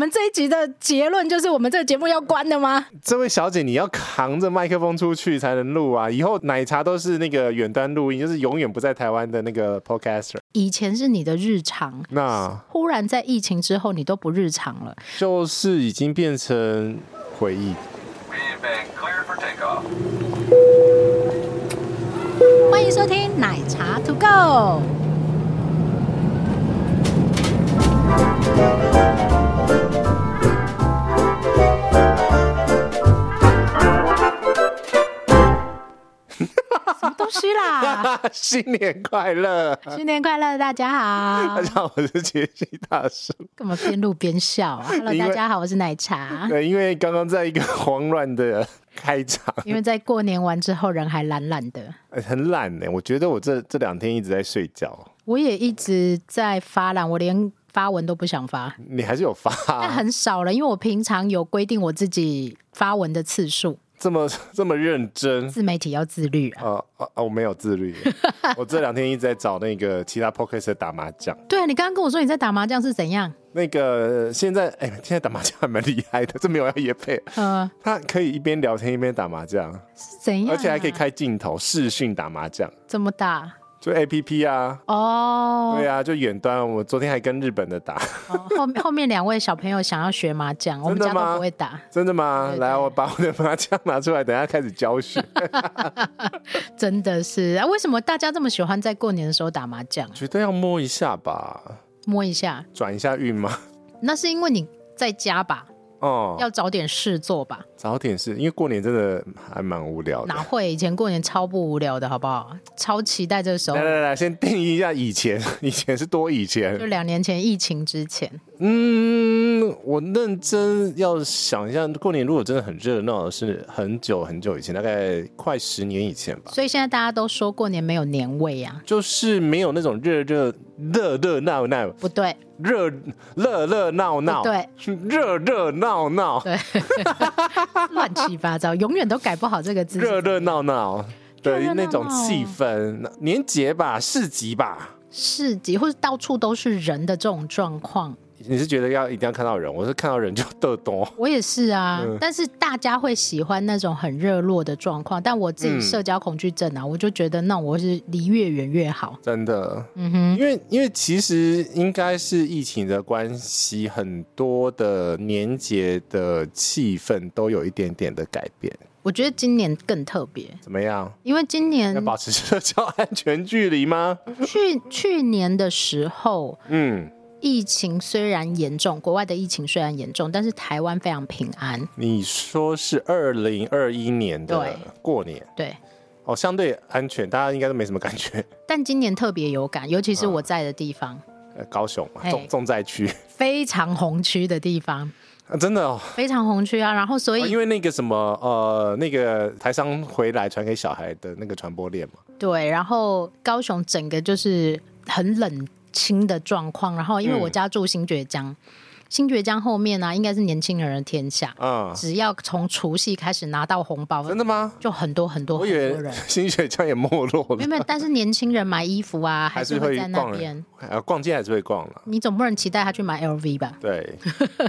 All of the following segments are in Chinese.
们这一集的结论就是我们这个节目要关的吗？这位小姐，你要扛着麦克风出去才能录啊！以后奶茶都是那个远端录音，就是永远不在台湾的那个 podcaster。以前是你的日常，那忽然在疫情之后，你都不日常了，就是已经变成回忆。欢迎收听奶茶 To Go。什么东西啦？新年快乐！新年快乐！大家好，大家好，我是杰西大叔。干嘛边录边笑啊？Hello，大家好，我是奶茶。对，因为刚刚在一个慌乱的开场，因为在过年完之后，人还懒懒的，很懒呢。我觉得我这这两天一直在睡觉，我也一直在发懒，我连发文都不想发。你还是有发啊，但很少了，因为我平常有规定我自己发文的次数。这么 这么认真，自媒体要自律啊！啊啊，啊我没有自律，我这两天一直在找那个其他 podcast 打麻将。对啊，你刚刚跟我说你在打麻将是怎样？那个现在哎，现在打麻将还蛮厉害的，这没有要也配。嗯，他可以一边聊天一边打麻将，是怎样啊？而且还可以开镜头视讯打麻将，怎么打？就 A P P 啊，哦，对啊，就远端。我昨天还跟日本的打。哦、后后面两位小朋友想要学麻将，我们家都不会打。真的吗？来，我把我的麻将拿出来，等下开始教学。真的是啊？为什么大家这么喜欢在过年的时候打麻将？绝对要摸一下吧，摸一下，转一下运吗？那是因为你在家吧。哦，要找点事做吧。找点是，因为过年真的还蛮无聊的。哪会？以前过年超不无聊的，好不好？超期待这个时候。来来来，先定义一下以前，以前是多以前？就两年前疫情之前。嗯，我认真要想一下，过年如果真的很热闹，是很久很久以前，大概快十年以前吧。所以现在大家都说过年没有年味啊，就是没有那种热热热热闹闹。不对。热热热闹 闹，对，热热闹闹，对，乱七八糟，永远都改不好这个字。热热闹闹的那种气氛，年节吧，市集吧，市集或者到处都是人的这种状况。你是觉得要一定要看到人，我是看到人就得多。我也是啊，嗯、但是大家会喜欢那种很热络的状况，但我自己社交恐惧症啊，嗯、我就觉得那我是离越远越好。真的，嗯哼，因为因为其实应该是疫情的关系，很多的年节的气氛都有一点点的改变。我觉得今年更特别。怎么样？因为今年要保持社交安全距离吗？去去年的时候，嗯。疫情虽然严重，国外的疫情虽然严重，但是台湾非常平安。你说是二零二一年的过年，对，哦，相对安全，大家应该都没什么感觉。但今年特别有感，尤其是我在的地方，啊、高雄嘛，重重灾区，非常红区的地方，啊、真的哦，非常红区啊。然后所以、啊、因为那个什么呃，那个台商回来传给小孩的那个传播链嘛，对。然后高雄整个就是很冷。清的状况，然后因为我家住新觉江，嗯、新觉江后面呢、啊，应该是年轻人的天下。嗯，只要从除夕开始拿到红包，真的吗？就很多很多很多人。新觉江也没落了。没有，但是年轻人买衣服啊，还是会在那边。逛，逛街还是会逛了。你总不能期待他去买 LV 吧？对、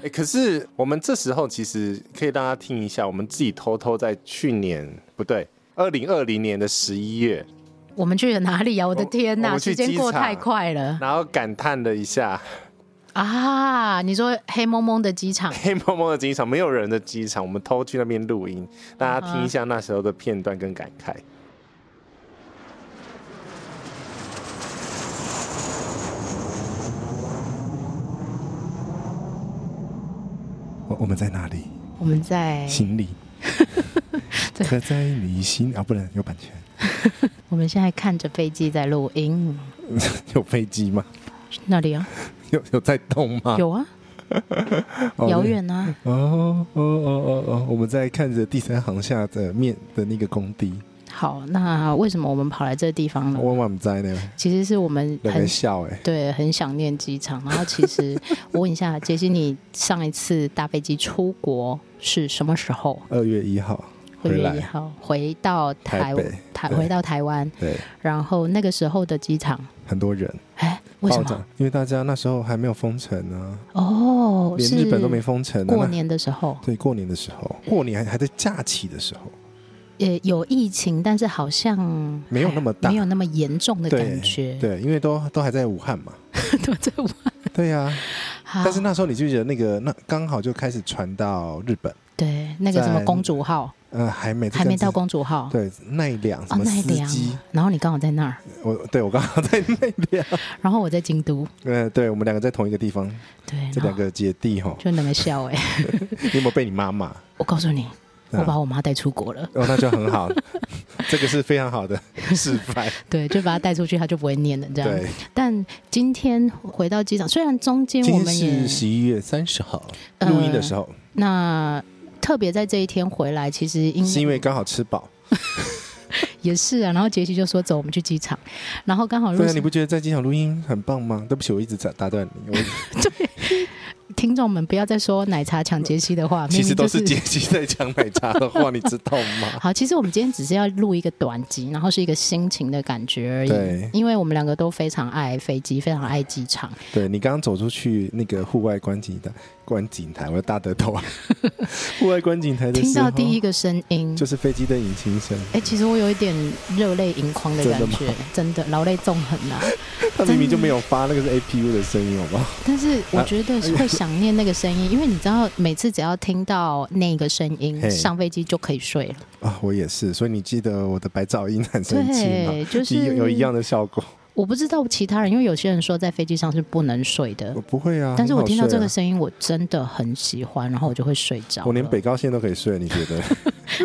欸。可是我们这时候其实可以让他听一下，我们自己偷偷在去年不对，二零二零年的十一月。我们去了哪里呀？我的天哪，时间过太快了。然后感叹了一下啊，你说黑蒙蒙的机场，黑蒙蒙的机场，没有人的机场，我们偷去那边录音，大家听一下那时候的片段跟感慨。我我们在哪里？我们在心里，刻在你心啊，不能有版权。我们现在看着飞机在录音，有飞机吗？哪里啊？有有在动吗？有啊，遥远啊！哦哦哦哦哦，我们在看着第三航下的面的那个工地。好，那为什么我们跑来这个地方呢？我万不在呢。其实是我们很笑哎，对，很想念机场。然后其实我问一下杰西，你上一次搭飞机出国是什么时候？二月一号。二月一号回到台台，台回到台湾，对，然后那个时候的机场很多人，哎，为什么？因为大家那时候还没有封城呢。哦，连日本都没封城。过年的时候，对，过年的时候，过年还还在假期的时候，也有疫情，但是好像没有那么大，没有那么严重的感觉。对，因为都都还在武汉嘛，都在武汉。对呀，但是那时候你记不记得那个？那刚好就开始传到日本。对，那个什么公主号。呃，还没还没到公主号，对，奈良什么司机，然后你刚好在那儿，我对我刚好在奈良，然后我在京都，呃，对我们两个在同一个地方，对，这两个姐弟哈，就那么笑哎，你有没有被你妈骂？我告诉你，我把我妈带出国了，哦，那就很好，这个是非常好的示范，对，就把她带出去，她就不会念了这样。对，但今天回到机场，虽然中间我们也是十一月三十号录音的时候，那。特别在这一天回来，其实因是因为刚好吃饱，也是啊。然后杰西就说：“走，我们去机场。”然后刚好，对啊，你不觉得在机场录音很棒吗？对不起，我一直在打断你。我 对。听众们不要再说奶茶抢杰西的话，其实都是杰西在抢奶茶的话，你知道吗？好，其实我们今天只是要录一个短集，然后是一个心情的感觉而已。对，因为我们两个都非常爱飞机，非常爱机场。对，你刚刚走出去那个户外观景的观景台，我的大得头啊！户外观景台的听到第一个声音就是飞机的引擎声。哎，其实我有一点热泪盈眶的感觉，真的劳累纵横啊！他明明就没有发那个是 APU 的声音，好不好？但是我觉得会想念那个声音，因为你知道，每次只要听到那个声音，上飞机就可以睡了啊！我也是，所以你记得我的白噪音很神奇吗？对，就是有有一样的效果。我不知道其他人，因为有些人说在飞机上是不能睡的。我不会啊，但是我听到这个声音，我真的很喜欢，然后我就会睡着。我连北高线都可以睡，你觉得？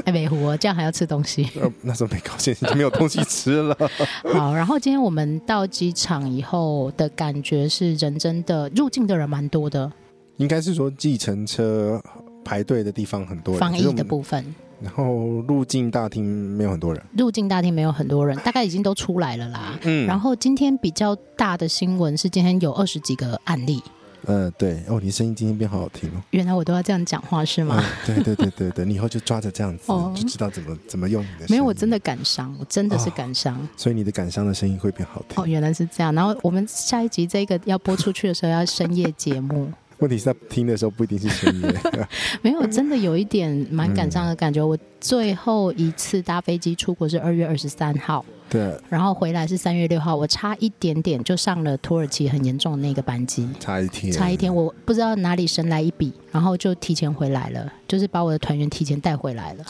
哎，美湖这样还要吃东西？呃，那时候北高线已经没有东西吃了。好，然后今天我们到机场以后的感觉是，人真的入境的人蛮多的。应该是说计程车排队的地方很多人，防疫的部分。然后入境大厅没有很多人，入境大厅没有很多人，大概已经都出来了啦。嗯，然后今天比较大的新闻是今天有二十几个案例。嗯，对哦，你声音今天变好好听哦。原来我都要这样讲话是吗？对对对对对，你以后就抓着这样子，就知道怎么怎么用你的。没有，我真的感伤，我真的是感伤。所以你的感伤的声音会变好听。哦，原来是这样。然后我们下一集这个要播出去的时候要深夜节目。问题是在听的时候不一定是深夜，没有，真的有一点蛮感伤的感觉。我最后一次搭飞机出国是二月二十三号。对，然后回来是三月六号，我差一点点就上了土耳其很严重的那个班机，差一天，差一天，我不知道哪里神来一笔，然后就提前回来了，就是把我的团员提前带回来了，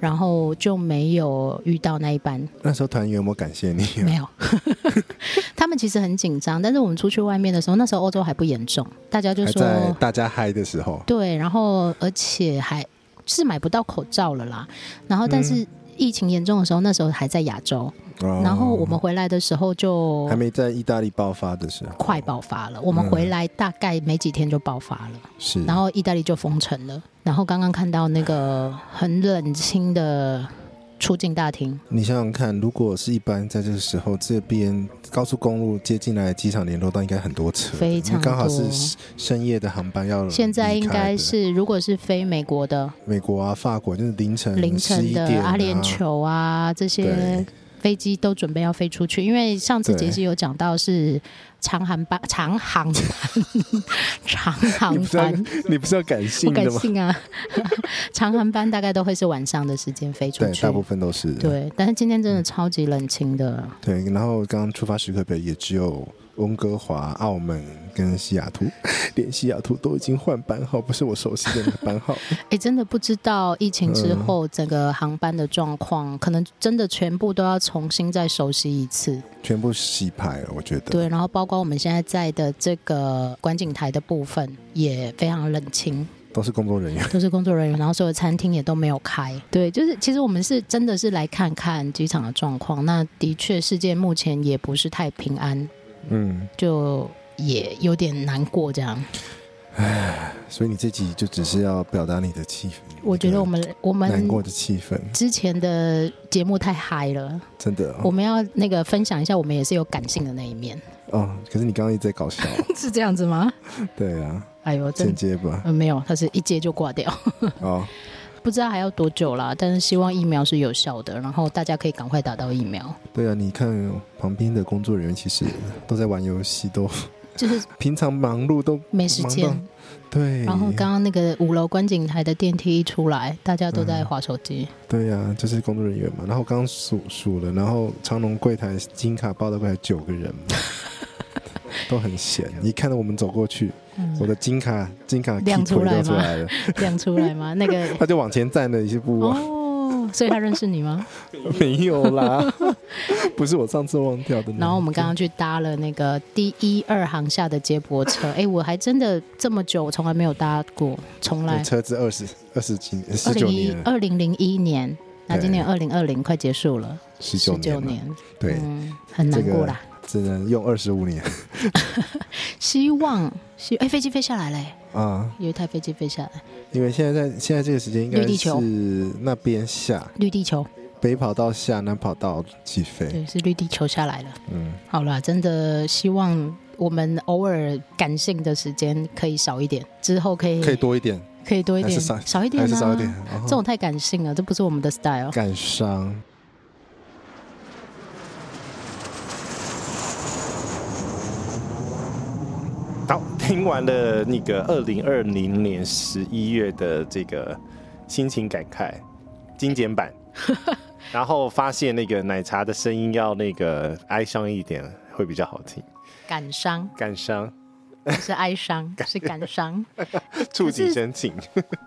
然后就没有遇到那一班。那时候团员有没有感谢你？没有，他们其实很紧张，但是我们出去外面的时候，那时候欧洲还不严重，大家就说在大家嗨的时候，对，然后而且还是买不到口罩了啦，然后但是疫情严重的时候，那时候还在亚洲。然后我们回来的时候就还没在意大利爆发的时候，快爆发了。我们回来大概没几天就爆发了，是。然后意大利就封城了。然后刚刚看到那个很冷清的出境大厅，你想想看，如果是一般在这个时候，这边高速公路接进来机场联络道应该很多车，非常刚好是深夜的航班要。现在应该是如果是飞美国的，美国啊、法国就是凌晨凌晨的阿联酋啊这些。飞机都准备要飞出去，因为上次杰西有讲到是长航班、长航班、长航班。你不是要感性的吗？不感性啊！长航班大概都会是晚上的时间飞出去，对，大部分都是。对，但是今天真的超级冷清的。对，然后刚刚出发时刻表也只有。温哥华、澳门跟西雅图，连西雅图都已经换班号，不是我熟悉的那个班号。哎、欸，真的不知道疫情之后整个航班的状况，嗯、可能真的全部都要重新再熟悉一次，全部洗牌了，我觉得。对，然后包括我们现在在的这个观景台的部分也非常冷清，都是工作人员，都是工作人员，然后所有餐厅也都没有开。对，就是其实我们是真的是来看看机场的状况。那的确，世界目前也不是太平安。嗯，就也有点难过这样。唉，所以你这集就只是要表达你的气氛。我觉得我们我们难过的气氛，之前的节目太嗨了，真的、哦。我们要那个分享一下，我们也是有感性的那一面。哦，可是你刚刚一直在搞笑，是这样子吗？对啊。哎呦，间接吧。嗯，没有，他是一接就挂掉。哦。不知道还要多久啦，但是希望疫苗是有效的，然后大家可以赶快打到疫苗。对啊，你看旁边的工作人员其实都在玩游戏，都就是平常忙碌都没时间。对。然后刚刚那个五楼观景台的电梯一出来，大家都在划手机。嗯、对呀、啊，就是工作人员嘛。然后刚刚数数了，然后长隆柜台金卡报的柜台九个人嘛，都很闲。你看到我们走过去。我的金卡金卡亮出来吗？了 亮出来吗？那个 他就往前站了一步哦，所以他认识你吗？没有啦，不是我上次忘掉的。然后我们刚刚去搭了那个第一二航下的接驳车，哎，我还真的这么久，我从来没有搭过，从来车子二十二十几年，十九年，二零零一年，那今年二零二零快结束了，十九年，年，对，嗯，很难过啦。只能用二十五年，希望希哎，飞机飞下来嘞。啊！有一台飞机飞下来，因为现在在现在这个时间应该是那边下。绿地球，北跑道下，南跑道起飞，对，是绿地球下来了。嗯，好了，真的希望我们偶尔感性的时间可以少一点，之后可以可以多一点，可以多一点，少少一点，还是少一点，这种太感性了，这不是我们的 style，感伤。好，听完了那个二零二零年十一月的这个心情感慨精简版，然后发现那个奶茶的声音要那个哀伤一点会比较好听。感伤，感伤，不是哀伤，是感伤，触景生情。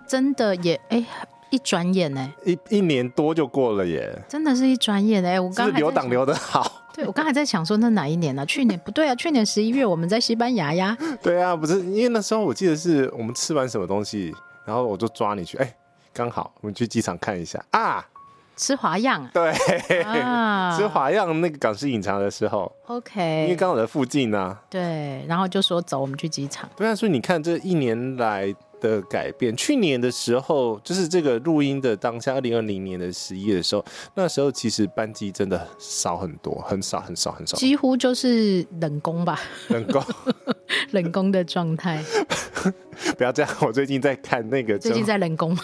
真的也哎、欸，一转眼呢，一一年多就过了耶，真的是一转眼哎，我刚是留档留的好。对，我刚才在想说，那哪一年呢、啊？去年不对啊，去年十一月我们在西班牙呀。对啊，不是因为那时候我记得是我们吃完什么东西，然后我就抓你去，哎，刚好我们去机场看一下啊，吃华样。对，啊、吃华样那个港式饮茶的时候，OK，因为刚好在附近呢、啊。对，然后就说走，我们去机场。对啊，所以你看这一年来。的改变，去年的时候，就是这个录音的当下，二零二零年的十一月的时候，那时候其实班机真的少很多，很少很少很少，几乎就是冷宫吧，冷宫，冷宫的状态。不要这样，我最近在看那个，最近在冷宫，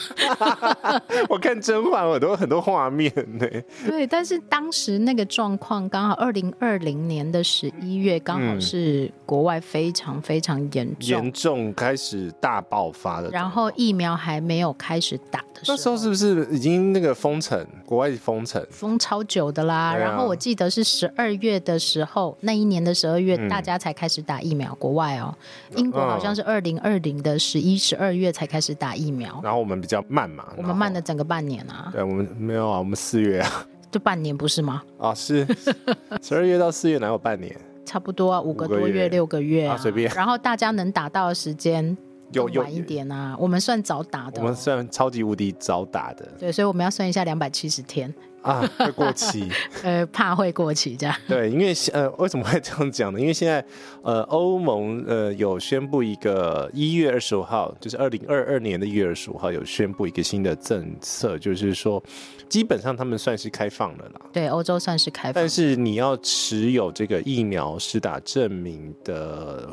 我看甄嬛，我都有很多画面呢。对，但是当时那个状况刚好二零二零年的十一月，刚好是国外非常非常严重，严重开始大爆发的，然后疫苗还没有开始打的时候，那时候是不是已经那个封城？国外封城封超久的啦。啊、然后我记得是十二月的时候，那一年的十二月，大家才开始打疫苗。嗯、国外哦，英国好像是二零二零的十一、十二月才开始打疫苗，然后我们比较慢嘛，我们慢了整个半年啊。对，我们没有啊，我们四月啊，就半年不是吗？啊，是 十二月到四月哪有半年？差不多啊，五个多月、六个月啊，随便。然后大家能打到的时间。有晚一点啊，我们算早打的，我们算超级无敌早打的。对，所以我们要算一下两百七十天啊，会过期，呃，怕会过期这样。对，因为呃，为什么会这样讲呢？因为现在呃，欧盟呃有宣布一个一月二十五号，就是二零二二年的一月二十五号有宣布一个新的政策，就是说。基本上他们算是开放了啦，对，欧洲算是开放，但是你要持有这个疫苗施打证明的，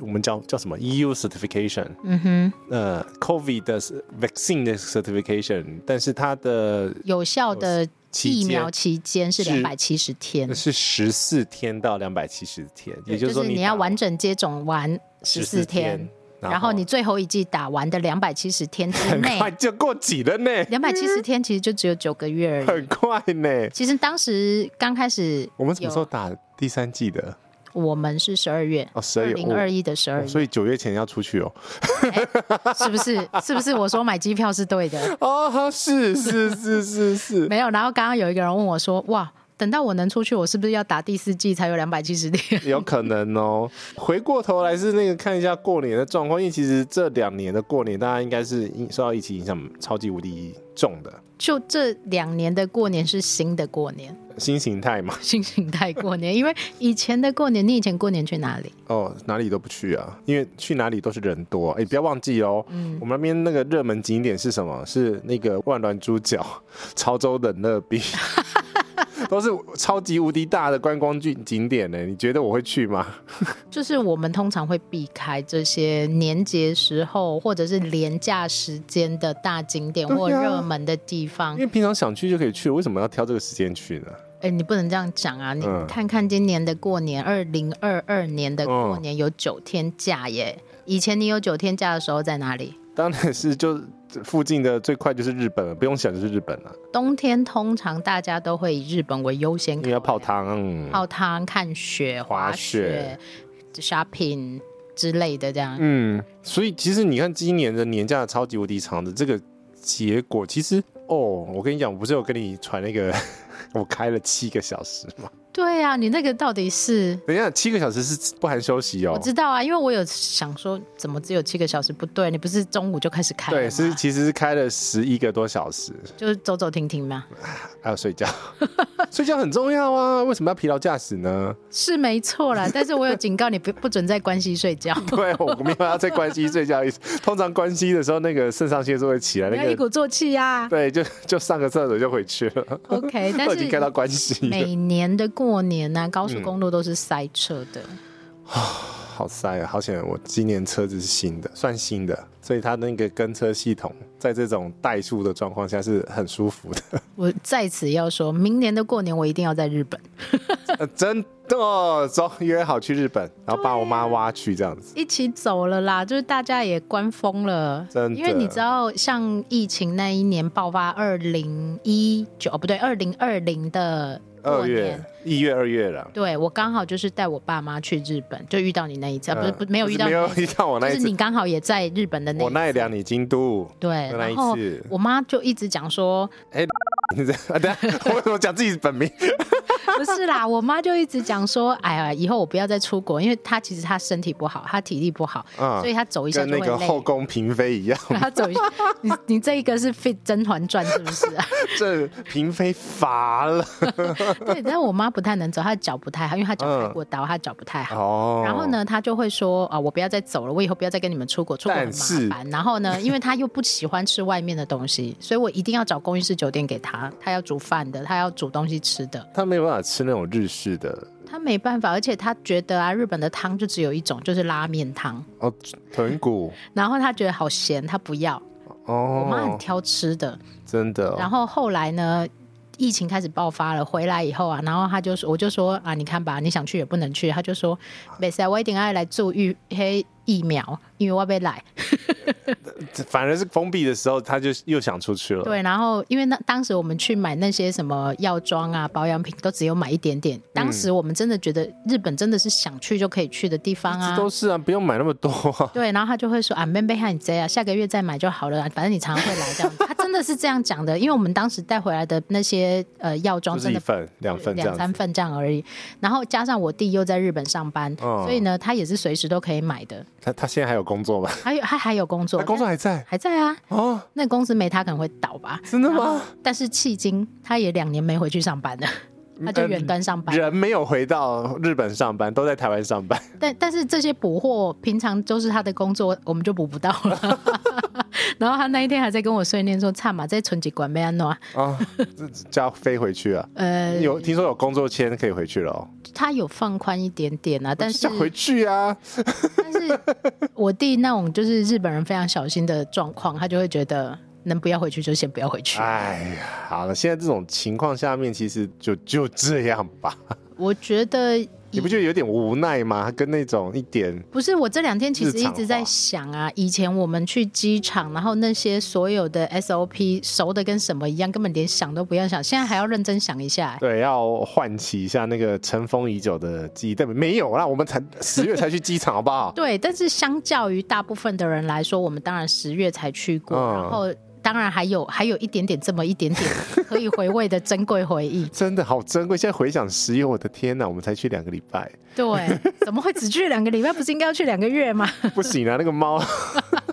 我们叫叫什么 EU certification，嗯哼，呃，COVID 的 vaccine 的 certification，但是它的有效的疫苗期间是两百七十天，是十四天到两百七十天，也就是说你，要完整接种完十四天。然后你最后一剂打完的两百七十天之内，很快就过期了呢。两百七十天其实就只有九个月而已，很快呢。其实当时刚开始，我们什么时候打第三季的？我们是十二月哦，十二月零二一的十二月，所以九月前要出去哦。是不是？是不是？我说买机票是对的 哦，是是是是是。没有，然后刚刚有一个人问我说：“哇。”等到我能出去，我是不是要打第四季才有两百七十天？有可能哦。回过头来是那个看一下过年的状况，因为其实这两年的过年，大家应该是受到疫情影响超级无敌重的。就这两年的过年是新的过年，新形态嘛？新形态过年，因为以前的过年，你以前过年去哪里？哦，哪里都不去啊，因为去哪里都是人多。哎，不要忘记哦，嗯，我们那边那个热门景点是什么？是那个万峦猪脚、潮州冷热冰。都是超级无敌大的观光景景点呢。你觉得我会去吗？就是我们通常会避开这些年节时候或者是廉价时间的大景点或热门的地方，因为平常想去就可以去，为什么要挑这个时间去呢？哎，你不能这样讲啊！你看看今年的过年，二零二二年的过年有九天假耶。以前你有九天假的时候在哪里？当然是就附近的最快就是日本了，不用想就是日本了。冬天通常大家都会以日本为优先，你要泡汤、泡汤、看雪、滑雪、shopping 之类的这样。嗯，所以其实你看今年的年假超级无敌长的这个结果，其实哦，我跟你讲，我不是有跟你传那个 我开了七个小时嘛？对呀、啊，你那个到底是？等一下，七个小时是不含休息哦。我知道啊，因为我有想说，怎么只有七个小时？不对，你不是中午就开始开？对，是其实是开了十一个多小时，就是走走停停嘛。还有睡觉，睡觉很重要啊。为什么要疲劳驾驶呢？是没错啦，但是我有警告你不不准在关西睡觉。对，我没有要在关西睡觉意思。通常关西的时候，那个肾上腺素会起来，那个一鼓作气呀。对，就就上个厕所就回去了。OK，但是已经开到关西。每年的过年呢、啊，高速公路都是塞车的。嗯、好塞啊！好险，我今年车子是新的，算新的，所以它那个跟车系统在这种怠速的状况下是很舒服的。我在此要说，明年的过年我一定要在日本。呃、真的、哦，走，约好去日本，然后把我妈挖去这样子，一起走了啦。就是大家也关封了，真的。因为你知道，像疫情那一年爆发，二零一九哦，不对，二零二零的。二月一月二月了，对，我刚好就是带我爸妈去日本，就遇到你那一次，不是不没有遇到，没有遇到我那一次，就是你刚好也在日本的那一次，我奈良你京都，对，那一次我妈就一直讲说，哎，你这 啊，等下我为什么讲自己本名？不是啦，我妈就一直讲说，哎呀，以后我不要再出国，因为她其实她身体不好，她体力不好，嗯、所以她走一下就会累。跟那个后宫嫔妃一样，她走一下，你你这一个是 fit《甄嬛传》是不是啊？这嫔妃乏了。对，但是我妈不太能走，他的脚不太好，因为他脚开过刀，嗯、她脚不太好。哦。然后呢，他就会说啊，我不要再走了，我以后不要再跟你们出国，出国很麻烦。然后呢，因为他又不喜欢吃外面的东西，所以我一定要找公寓式酒店给他，他要煮饭的，他要煮东西吃的。他没有办法吃那种日式的，他没办法，而且他觉得啊，日本的汤就只有一种，就是拉面汤哦，豚骨。然后他觉得好咸，他不要。哦，我妈很挑吃的，真的、哦。然后后来呢，疫情开始爆发了，回来以后啊，然后他就说，我就说啊，你看吧，你想去也不能去。他就说，没事，我一定要来做预黑疫苗，因为我要被来。反而是封闭的时候，他就又想出去了。对，然后因为那当时我们去买那些什么药妆啊、保养品，都只有买一点点。当时我们真的觉得日本真的是想去就可以去的地方啊，都是啊，不用买那么多啊。对，然后他就会说啊，妹妹喊你这样，下个月再买就好了，反正你常常会来这样子。他 真的是这样讲的，因为我们当时带回来的那些呃药妆，真的一份两份两三份这样而已。然后加上我弟又在日本上班，嗯、所以呢，他也是随时都可以买的。他他现在还有工作吗？还有他还有工作，他工作还在还在啊。哦，那公司没他可能会倒吧？真的吗？但是迄今他也两年没回去上班了，他就远端上班，人没有回到日本上班，都在台湾上班。但但是这些补货平常都是他的工作，我们就补不到了。然后他那一天还在跟我碎念说：“差嘛，在存几管没安诺啊，就要飞回去啊。”呃，有听说有工作签可以回去了哦。他有放宽一点点啊，但是回去啊。但是我弟那种就是日本人非常小心的状况，他就会觉得能不要回去就先不要回去。哎呀，好了，现在这种情况下面，其实就就这样吧。我觉得。你不觉得有点无奈吗？跟那种一点不是，我这两天其实一直在想啊，以前我们去机场，然后那些所有的 SOP 熟的跟什么一样，根本连想都不要想。现在还要认真想一下，对，要唤起一下那个尘封已久的记忆。对，没有啦，我们才十月才去机场，好不好？对，但是相较于大部分的人来说，我们当然十月才去过，嗯、然后。当然还有还有一点点这么一点点 可以回味的珍贵回忆，真的好珍贵。现在回想十月，我的天哪，我们才去两个礼拜，对，怎么会只去两个礼拜？不是应该要去两个月吗？不行啊，那个猫，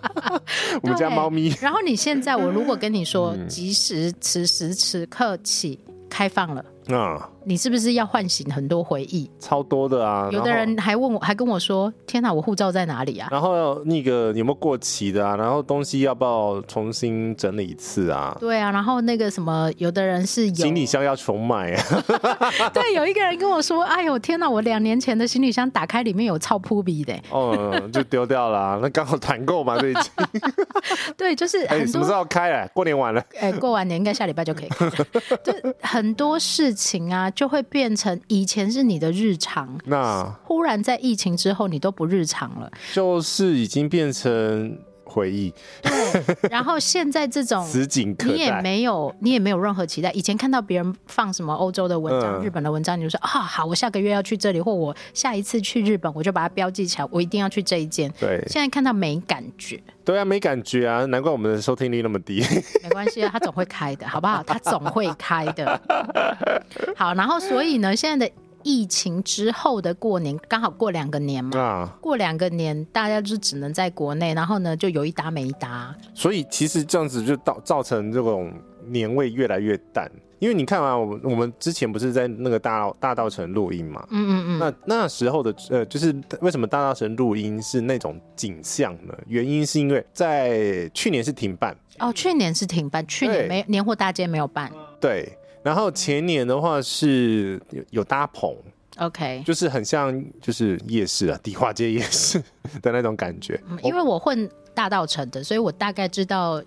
我们家猫咪。然后你现在，我如果跟你说，即时此时此刻起。开放了。啊、嗯，你是不是要唤醒很多回忆？超多的啊！有的人还问我，还跟我说：“天哪，我护照在哪里啊？”然后那个有没有过期的啊？然后东西要不要重新整理一次啊？对啊，然后那个什么，有的人是有行李箱要重买啊。对，有一个人跟我说：“哎呦，天哪，我两年前的行李箱打开里面有超扑鼻的。”哦，就丢掉了、啊。那刚好团购嘛，最近。对，就是哎、欸，什么时候开啊？过年完了。哎、欸，过完年应该下礼拜就可以开。就很多事。情啊，就会变成以前是你的日常，那忽然在疫情之后，你都不日常了，就是已经变成回忆。对，然后现在这种 此景可，你也没有，你也没有任何期待。以前看到别人放什么欧洲的文章、嗯、日本的文章，你就说啊，好，我下个月要去这里，或我下一次去日本，我就把它标记起来，我一定要去这一间。对，现在看到没感觉。对啊，没感觉啊，难怪我们的收听率那么低。没关系啊，他总会开的，好不好？他总会开的。好，然后所以呢，现在的疫情之后的过年，刚好过两个年嘛。啊，过两个年，大家就只能在国内，然后呢，就有一搭没一搭。所以其实这样子就造造成这种年味越来越淡。因为你看啊，我们我们之前不是在那个大大稻城录音嘛？嗯嗯嗯。那那时候的呃，就是为什么大稻城录音是那种景象呢？原因是因为在去年是停办哦，去年是停办，去年没年货大街没有办。对，然后前年的话是有有搭棚，OK，就是很像就是夜市啊，迪化街夜市的那种感觉。嗯，因为我混大道城的，所以我大概知道。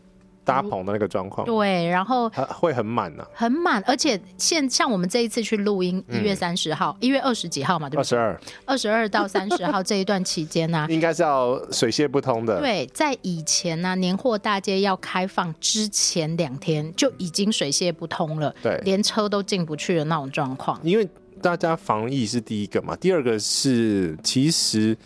搭棚的那个状况，对，然后会很满呢、啊，很满，而且现像我们这一次去录音，一月三十号，一、嗯、月二十几号嘛，对不对？二十二，二十二到三十号这一段期间呢、啊，应该是要水泄不通的。对，在以前呢、啊，年货大街要开放之前两天就已经水泄不通了，对，连车都进不去的那种状况。因为大家防疫是第一个嘛，第二个是其实。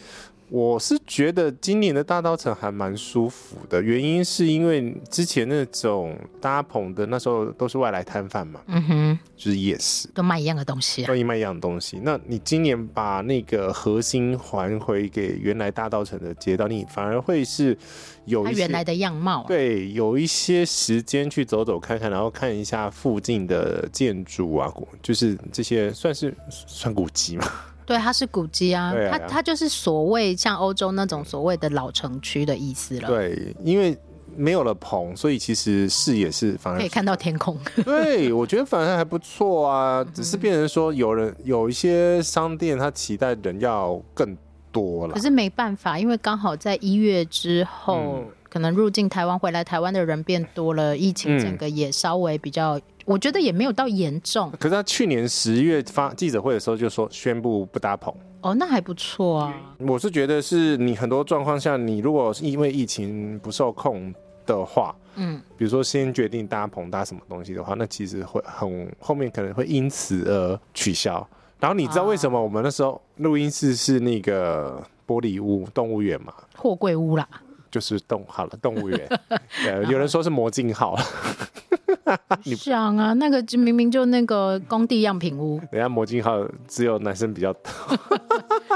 我是觉得今年的大稻城还蛮舒服的，原因是因为之前那种搭棚的那时候都是外来摊贩嘛，嗯哼，就是夜市都卖一样的东西，啊，都卖一样的东西。那你今年把那个核心还回给原来大稻城的街道，你反而会是有一些原来的样貌，啊，对，有一些时间去走走看看，然后看一下附近的建筑啊，就是这些算是算古迹嘛。对，它是古迹啊，啊它它就是所谓像欧洲那种所谓的老城区的意思了。对，因为没有了棚，所以其实视野是反而是可以看到天空。对，我觉得反而还不错啊，只是变成说有人有一些商店，他期待人要更多了。可是没办法，因为刚好在一月之后。嗯可能入境台湾回来台湾的人变多了，疫情整个也稍微比较，嗯、我觉得也没有到严重。可是他去年十月发记者会的时候就说宣布不搭棚。哦，那还不错啊。我是觉得是你很多状况下，你如果是因为疫情不受控的话，嗯，比如说先决定搭棚搭什么东西的话，那其实会很后面可能会因此而取消。然后你知道为什么我们那时候录音室是那个玻璃屋动物园嘛？货柜屋啦。就是动好了，动物园。对，有人说是魔镜号。你想啊，那个就明明就那个工地样品屋。人家魔镜号只有男生比较多。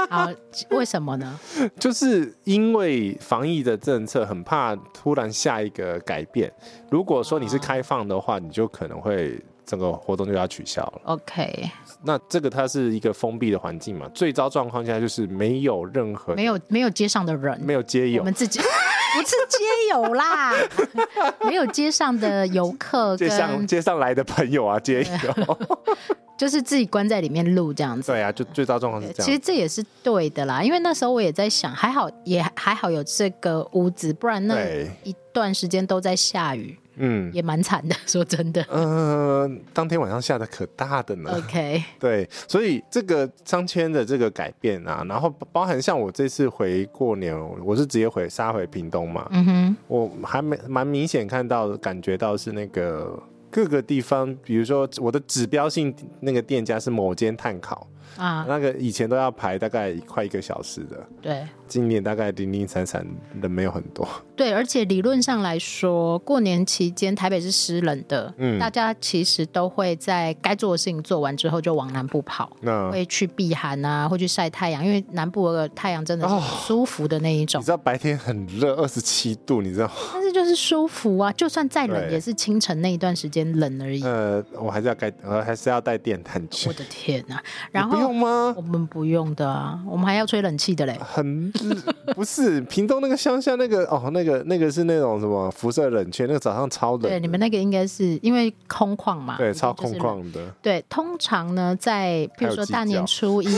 好，为什么呢？就是因为防疫的政策，很怕突然下一个改变。如果说你是开放的话，你就可能会整个活动就要取消了。OK。那这个它是一个封闭的环境嘛？最糟状况下就是没有任何没有没有街上的人，没有街友，我们自己。不是街友啦，没有街上的游客，街上街上来的朋友啊，街友，就是自己关在里面录这样子。对啊，就最糟状况是这样。其实这也是对的啦，因为那时候我也在想，还好也还好有这个屋子，不然那一段时间都在下雨。嗯，也蛮惨的，说真的。嗯、呃，当天晚上下的可大的呢。OK，对，所以这个商圈的这个改变啊，然后包含像我这次回过年，我是直接回杀回屏东嘛。嗯哼，我还没蛮明显看到感觉到是那个各个地方，比如说我的指标性那个店家是某间炭烤。啊，那个以前都要排大概快一个小时的，对，今年大概零零散散人没有很多，对，而且理论上来说，过年期间台北是湿冷的，嗯，大家其实都会在该做的事情做完之后就往南部跑，那会去避寒啊，会去晒太阳，因为南部的太阳真的是舒服的那一种。哦，你知道白天很热，二十七度，你知道？但是就是舒服啊，就算再冷也是清晨那一段时间冷而已。呃，我还是要盖，呃，还是要带电毯去。我的天哪！然后不用吗？我们不用的啊，我们还要吹冷气的嘞。很 不是屏东那个乡下那个哦，那个那个是那种什么辐射冷却，那个早上超冷。对，你们那个应该是因为空旷嘛。对，超空旷的。对，通常呢，在比如说大年初一。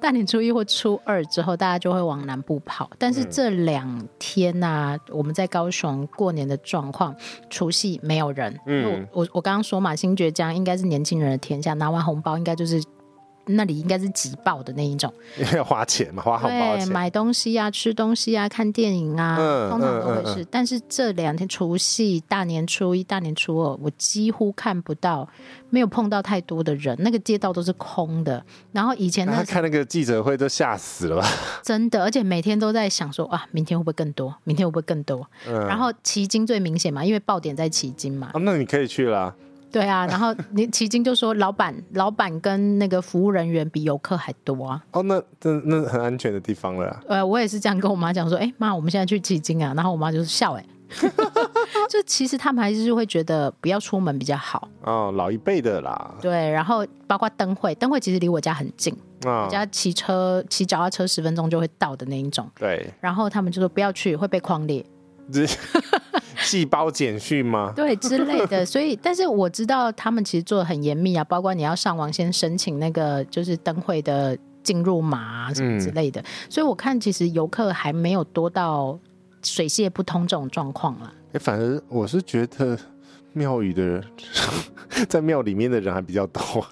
大年初一或初二之后，大家就会往南部跑。但是这两天呐、啊，嗯、我们在高雄过年的状况，除夕没有人。嗯，我我刚刚说嘛，新觉江应该是年轻人的天下，拿完红包应该就是。那里应该是挤爆的那一种，因为要花钱嘛，花红包钱。对，买东西啊，吃东西啊，看电影啊，嗯、通常都会是。嗯嗯嗯、但是这两天除夕、大年初一、大年初二，我几乎看不到，没有碰到太多的人，那个街道都是空的。然后以前那看那个记者会都吓死了吧？真的，而且每天都在想说啊，明天会不会更多？明天会不会更多？嗯、然后旗津最明显嘛，因为爆点在旗津嘛。哦，那你可以去啦。对啊，然后你奇经就说老板，老板跟那个服务人员比游客还多啊。哦，那那那很安全的地方了。呃，我也是这样跟我妈讲说，哎妈，我们现在去奇经啊。然后我妈就是笑，哎，就其实他们还是会觉得不要出门比较好。哦，老一辈的啦。对，然后包括灯会，灯会其实离我家很近，哦、我家骑车骑脚踏车十分钟就会到的那一种。对。然后他们就说不要去，会被框列。细胞简讯吗？对，之类的。所以，但是我知道他们其实做的很严密啊，包括你要上网先申请那个就是灯会的进入码啊什么之类的。嗯、所以我看其实游客还没有多到水泄不通这种状况了。哎，反而我是觉得庙宇的人 在庙里面的人还比较多。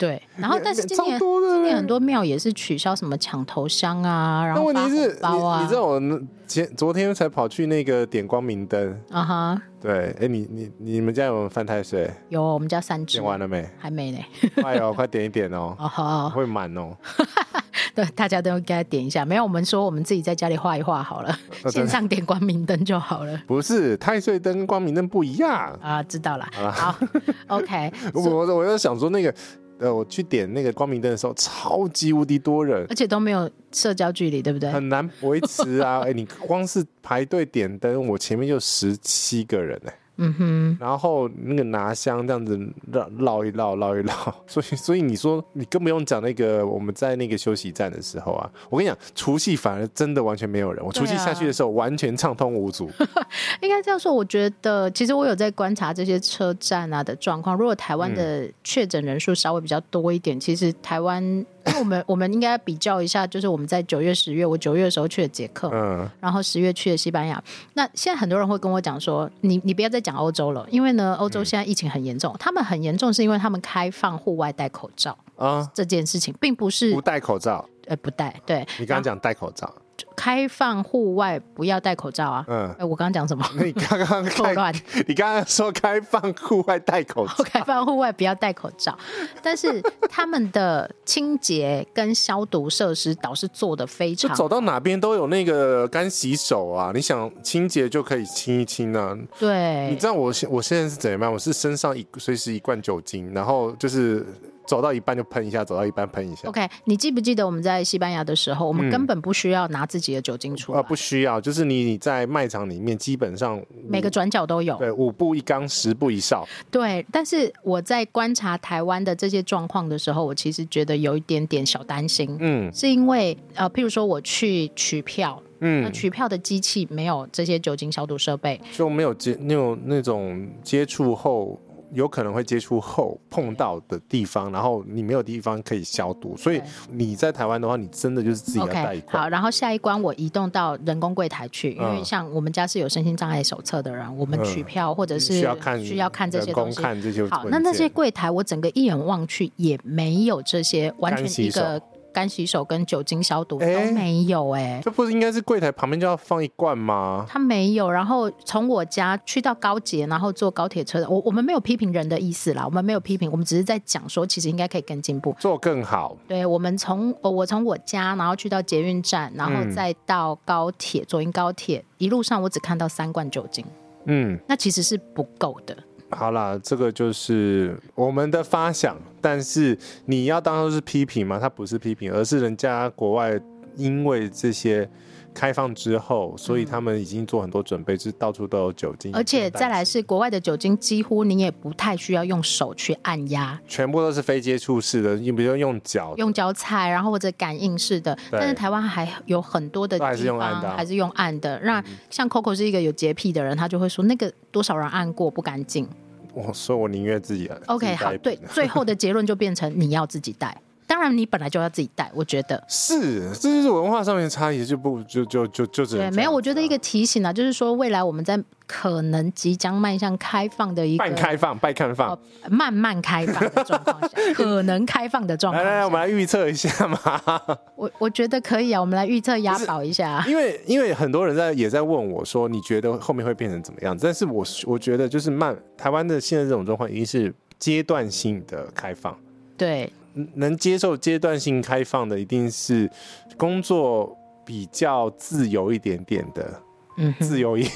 对，然后但是今年今年很多庙也是取消什么抢头香啊，然后发红包啊。你知道我前昨天才跑去那个点光明灯啊哈。Uh. 对，哎，你你你们家有没有犯太岁？有，我们家三只。点完了没？还没呢。快哦，快点一点哦。哦好，会满哦。对，大家都应该点一下。没有，我们说我们自己在家里画一画好了，线上点光明灯就好了。不是太岁灯、光明灯不一样啊，知道了。好，OK。我我我就想说那个。呃，我去点那个光明灯的时候，超级无敌多人，而且都没有社交距离，对不对？很难维持啊！哎，你光是排队点灯，我前面就十七个人哎。嗯哼，然后那个拿香这样子绕绕一绕绕一绕，所以所以你说你更不用讲那个我们在那个休息站的时候啊，我跟你讲，除夕反而真的完全没有人，我除夕下去的时候完全畅通无阻。啊、应该这样说，我觉得其实我有在观察这些车站啊的状况，如果台湾的确诊人数稍微比较多一点，嗯、其实台湾。因为我们我们应该比较一下，就是我们在九月、十月，我九月的时候去了捷克，嗯，然后十月去了西班牙。那现在很多人会跟我讲说，你你不要再讲欧洲了，因为呢，欧洲现在疫情很严重，嗯、他们很严重是因为他们开放户外戴口罩啊，这件事情并不是不戴口罩，呃，不戴，对，你刚刚讲戴口罩。开放户外不要戴口罩啊！嗯，哎，我刚刚讲什么？你刚刚错乱。你刚刚说开放户外戴口罩，开放户外不要戴口罩。但是他们的清洁跟消毒设施倒是做的非常。走到哪边都有那个干洗手啊！你想清洁就可以清一清啊。对，你知道我现我现在是怎样？我是身上一随时一罐酒精，然后就是。走到一半就喷一下，走到一半喷一下。OK，你记不记得我们在西班牙的时候，我们根本不需要拿自己的酒精出来。啊、嗯呃，不需要，就是你你在卖场里面基本上每个转角都有。对，五步一缸，十步一哨。对，但是我在观察台湾的这些状况的时候，我其实觉得有一点点小担心。嗯，是因为呃，譬如说我去取票，嗯，那取票的机器没有这些酒精消毒设备，就没有接那种那种接触后。有可能会接触后碰到的地方，然后你没有地方可以消毒，所以你在台湾的话，你真的就是自己要带一罐。好，然后下一关我移动到人工柜台去，因为像我们家是有身心障碍手册的人，我们取票或者是需要看需要看这些东西。看这些。好，那那些柜台我整个一眼望去也没有这些，完全一个。干洗手跟酒精消毒都没有哎、欸，这不是应该是柜台旁边就要放一罐吗？他没有，然后从我家去到高捷，然后坐高铁车，我我们没有批评人的意思啦，我们没有批评，我们只是在讲说，其实应该可以更进步，做更好。对，我们从我从我家，然后去到捷运站，然后再到高铁，左营高铁，一路上我只看到三罐酒精，嗯，那其实是不够的。好啦，这个就是我们的发想，但是你要当做是批评吗？它不是批评，而是人家国外因为这些。开放之后，所以他们已经做很多准备，就是到处都有酒精。而且再来是国外的酒精，几乎你也不太需要用手去按压，全部都是非接触式的，你比如用脚，用脚踩，然后或者感应式的。但是台湾还有很多的地方还是用按的，啊，还是用按的。那像 Coco 是一个有洁癖的人，他就会说那个多少人按过不干净。我说我宁愿自己按。OK，好，对，最后的结论就变成你要自己带。当然，你本来就要自己带，我觉得是，这就是文化上面的差异，就不就就就就只对，没有。我觉得一个提醒啊，就是说未来我们在可能即将迈向开放的一个半开放、半开放、慢慢开放的状况下，可能开放的状况。来来，我们来预测一下嘛。我我觉得可以啊，我们来预测押宝一下。因为因为很多人在也在问我说，你觉得后面会变成怎么样？但是我我觉得就是慢，台湾的现在这种状况已经是阶段性的开放。对。能接受阶段性开放的，一定是工作比较自由一点点的，嗯，自由业，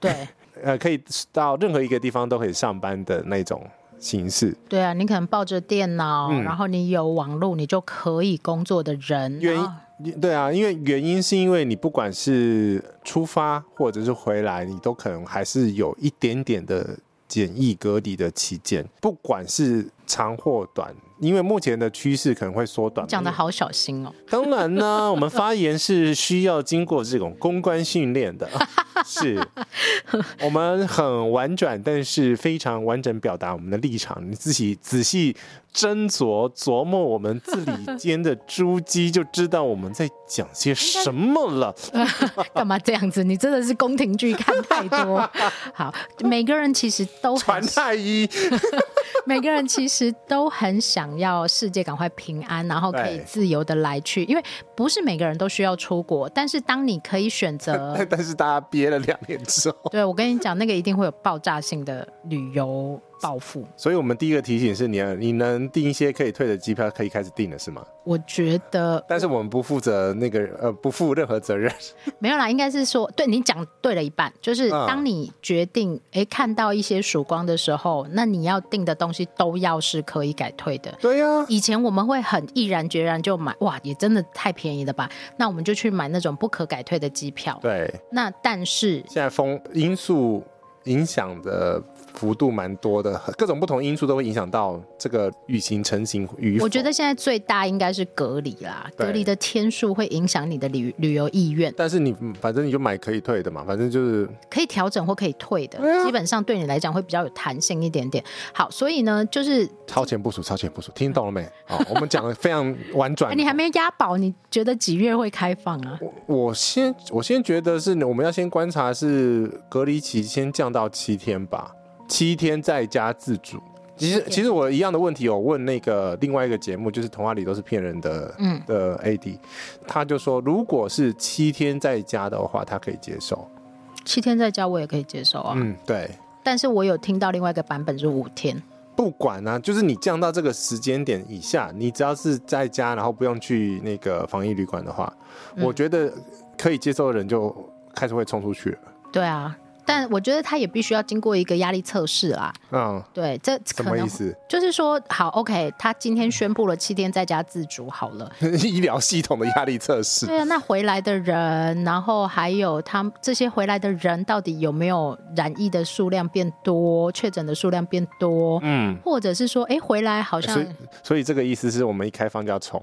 对，呃，可以到任何一个地方都可以上班的那种形式。对啊，你可能抱着电脑，嗯，然后你有网络，你就可以工作的人。原因，对啊，因为原因是因为你不管是出发或者是回来，你都可能还是有一点点的简易隔离的期间，不管是长或短。因为目前的趋势可能会缩短，讲的好小心哦。当然呢，我们发言是需要经过这种公关训练的，是我们很婉转，但是非常完整表达我们的立场。你自己仔细斟酌琢磨我们字里间的珠玑，就知道我们在讲些什么了。干嘛这样子？你真的是宫廷剧看太多。好，每个人其实都很传太医，每个人其实都很想。要世界赶快平安，然后可以自由的来去，因为不是每个人都需要出国，但是当你可以选择，但是大家憋了两年之后，对，我跟你讲，那个一定会有爆炸性的旅游。报复，所以我们第一个提醒是你，你能订一些可以退的机票，可以开始订了，是吗？我觉得，但是我们不负责那个呃，不负任何责任。没有啦，应该是说，对你讲对了一半，就是当你决定哎、嗯、看到一些曙光的时候，那你要订的东西都要是可以改退的。对呀、啊，以前我们会很毅然决然就买，哇，也真的太便宜了吧？那我们就去买那种不可改退的机票。对，那但是现在风因素影响的。幅度蛮多的，各种不同因素都会影响到这个雨行成型与否。我觉得现在最大应该是隔离啦，隔离的天数会影响你的旅旅游意愿。但是你反正你就买可以退的嘛，反正就是可以调整或可以退的，啊、基本上对你来讲会比较有弹性一点点。好，所以呢，就是超前部署，超前部署，听懂了没？好，我们讲的非常婉转。你还没押宝，你觉得几月会开放啊？我我先我先觉得是我们要先观察是隔离期先降到七天吧。七天在家自主，其实其实我一样的问题，我问那个另外一个节目，就是童话里都是骗人的，嗯的 AD，他就说，如果是七天在家的话，他可以接受。七天在家我也可以接受啊，嗯对。但是我有听到另外一个版本是五天。不管啊，就是你降到这个时间点以下，你只要是在家，然后不用去那个防疫旅馆的话，嗯，我觉得可以接受的人就开始会冲出去了。对啊。但我觉得他也必须要经过一个压力测试啦。嗯，对，这什么意思？就是说，好，OK，他今天宣布了七天在家自主好了，医疗系统的压力测试。对啊，那回来的人，然后还有他这些回来的人，到底有没有染疫的数量变多，确诊的数量变多？嗯，或者是说，哎，回来好像，所以，所以这个意思是我们一开放就要冲。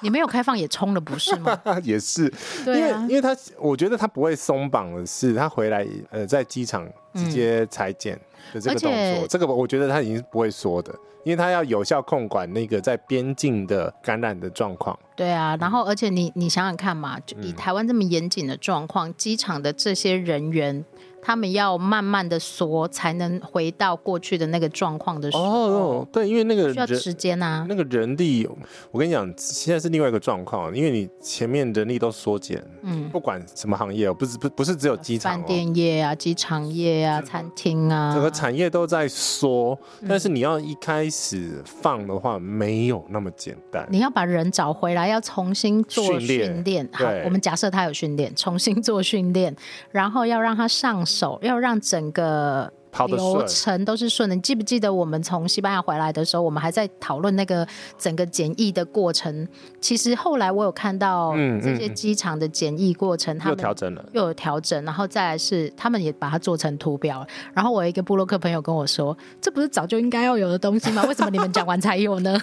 你没有开放也冲了不是吗？也是，对啊，因为因为他我觉得他不会松绑的是他回来呃在机场直接裁剪的这个动作，嗯，这个我觉得他已经不会说的，因为他要有效控管那个在边境的感染的状况。对啊，然后而且你你想想看嘛，就以台湾这么严谨的状况，机场的这些人员。他们要慢慢的缩，才能回到过去的那个状况的时候。哦，对，因为那个需要时间啊。那个人力，我跟你讲，现在是另外一个状况，因为你前面人力都缩减，嗯，不管什么行业，不是不不是只有机场，饭店业啊，机场业啊，餐厅啊，整个产业都在缩。但是你要一开始放的话，没有那么简单。你要把人找回来，要重新做训练。好，我们假设他有训练，重新做训练，然后要让他上手。要让整个流程都是顺的。你记不记得我们从西班牙回来的时候，我们还在讨论那个整个检疫的过程？其实后来我有看到这些机场的检疫过程，他们又调整了，又有调整，然后再来是他们也把它做成图表。然后我有一个布洛克朋友跟我说：“这不是早就应该要有的东西吗？为什么你们讲完才有呢？”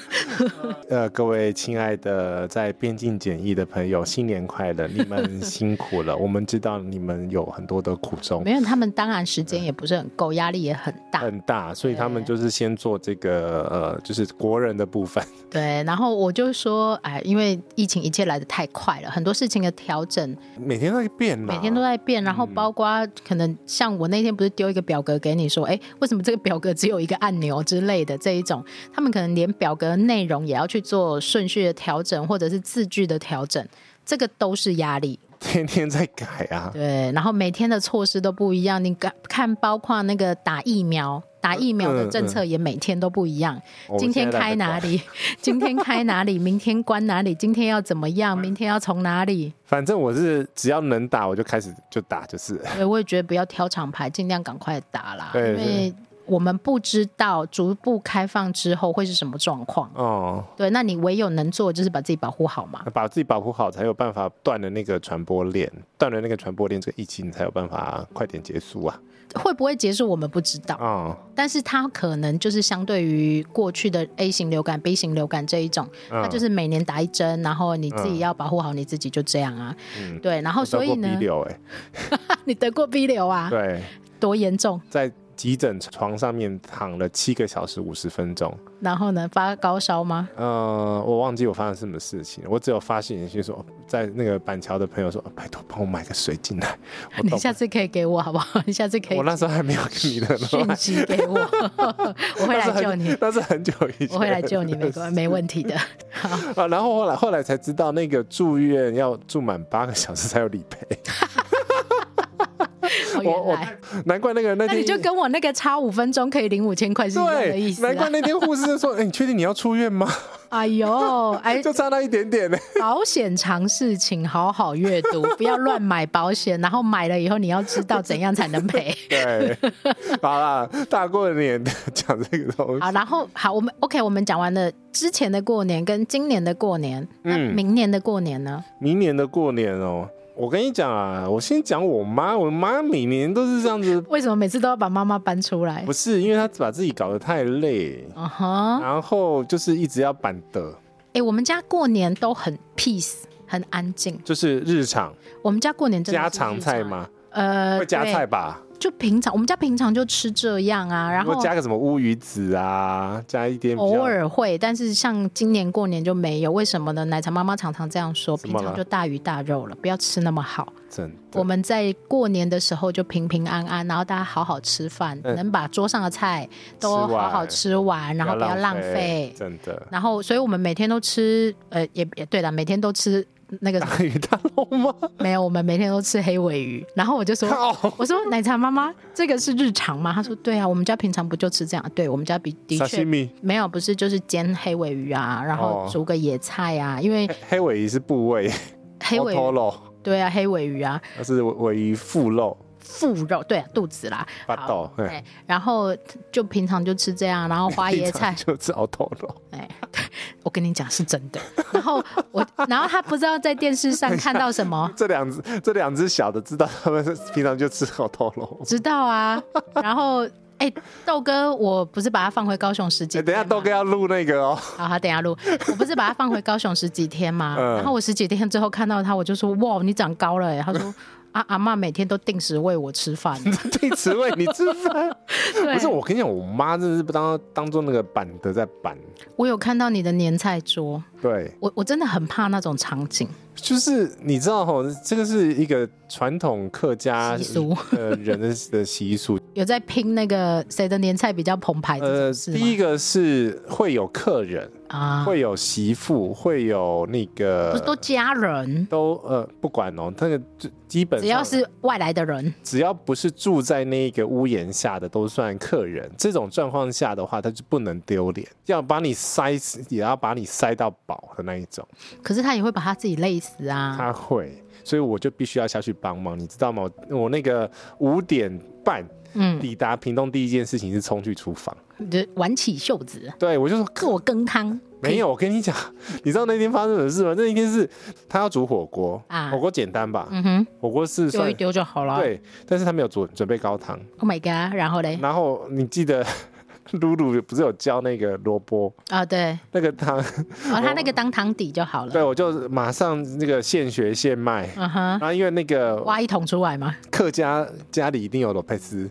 呃，各位亲爱的在边境检疫的朋友，新年快乐！你们辛苦了，我们知道你们有很多的苦衷。没有，他们当然时间也不是很够，压力也很大，很大，所以他们就是先做这个呃，就是国人的部分。对，然后我就说，哎，因为疫情一切来的太快了，很多事情的调整每天都在变，每天都在变。然后包括可能像我那天不是丢一个表格给你说，哎，为什么这个表格只有一个按钮之类的这一种，他们可能连表格内容也要去做顺序的调整，或者是字句的调整，这个都是压力。天天在改啊，对，然后每天的措施都不一样。你看，包括那个打疫苗，打疫苗的政策也每天都不一样。嗯、今天开哪里？今天开哪里？明天关哪里？今天要怎么样？明天要从哪里？反正我是只要能打，我就开始就打，就是。对，我也觉得不要挑厂牌，尽量赶快打啦，对对，因为。我们不知道逐步开放之后会是什么状况哦。对，那你唯有能做就是把自己保护好嘛，把自己保护好，才有办法断了那个传播链，断了那个传播链，这个疫情才有办法快点结束啊。会不会结束我们不知道哦，但是它可能就是相对于过去的 A 型流感、B 型流感这一种，它就是每年打一针，然后你自己要保护好你自己，就这样啊。嗯，对，然后所以呢，你得过 B 流啊？对，多严重？在。急诊床上面躺了七个小时五十分钟，然后呢，发高烧吗？呃，我忘记我发生什么事情，我只有发信息说，在那个板桥的朋友说，拜托帮我买个水进来。你下次可以给我好不好？你下次可以。我那时候还没有给你的 讯息给我，我会来救你。那是很久以前，我会来救你，没关没问题的。好啊，然后后来后来才知道，那个住院要住满八个小时才有理赔。我我难怪那个那天，那你就跟我那个差五分钟可以领五千块是一样的意思。难怪那天护士说：“哎、欸，你确定你要出院吗？”哎呦，哎，就差那一点点呢。保险常识，请好好阅读，不要乱买保险。然后买了以后，你要知道怎样才能赔。对，好啦，大过年的讲这个东西。好，然后好，我们 OK，我们讲完了之前的过年跟今年的过年，那明年的过年呢？明年的过年哦。我跟你讲啊，我先讲我妈，我妈每年都是这样子。为什么每次都要把妈妈搬出来？不是，因为她把自己搞得太累，然后就是一直要板的。哎、欸，我们家过年都很 peace，很安静，就是日常。我们家过年家常菜吗？呃，会加菜吧。就平常，我们家平常就吃这样啊，然后加个什么乌鱼子啊，加一点。偶尔会，但是像今年过年就没有，为什么呢？奶茶妈妈常常这样说，平常就大鱼大肉了，不要吃那么好。真的。我们在过年的时候就平平安安，然后大家好好吃饭，嗯、能把桌上的菜都好好吃完，然后不要浪费。真的。然后，所以我们每天都吃，呃，也也对了，每天都吃。那个大鱼大肉吗？没有，我们每天都吃黑尾鱼。然后我就说，我说奶茶妈妈，这个是日常吗？她说对啊，我们家平常不就吃这样？对，我们家比的确没有，不是就是煎黑尾鱼啊，然后煮个野菜啊。因为黑尾鱼是部位，黑尾鱼对啊，黑尾鱼啊，它是尾鱼腹肉。腹肉对啊，肚子啦，好，对，然后就平常就吃这样，然后花椰菜。就吃奥头肉，哎，我跟你讲是真的。然后我，然后他不知道在电视上看到什么，这两只这两只小的知道他们平常就吃奥头肉，知道啊。然后哎，豆哥，我不是把它放回高雄十几天，等下豆哥要录那个哦，好好等下录，我不是把它放回高雄十几天吗？然后我十几天之后看到他，我就说哇，你长高了哎，他说。阿阿妈每天都定时喂我吃饭，定时喂你吃饭。不是我跟你讲，我妈真的是不当当做那个板的在板。我有看到你的年菜桌，对我我真的很怕那种场景。就是你知道哈，这个是一个传统客家习俗呃人的 的习俗，有在拼那个谁的年菜比较澎湃。呃，第一个是会有客人啊，会有媳妇，会有那个，不是都家人，都呃不管哦，那个基本只要是外来的人，只要不是住在那个屋檐下的都算客人。这种状况下的话，他就不能丢脸，要把你塞，也要把你塞到饱的那一种。可是他也会把他自己累死。死啊！他会，所以我就必须要下去帮忙，你知道吗？我那个五点半，嗯，抵达屏东第一件事情是冲去厨房，就挽起袖子，对我就说做羹汤。没有，我跟你讲，你知道那天发生什么事吗？那一天是他要煮火锅啊，火锅简单吧？嗯哼，火锅是丢一丢就好了。对，但是他没有准准备高汤。Oh my god！然后嘞？然后你记得 露露不是有教那个萝卜啊？对，那个汤哦，他那个当汤底就好了。对，我就马上那个现学现卖。嗯哼，然后因为那个挖一桶出来嘛，客家家里一定有罗佩斯。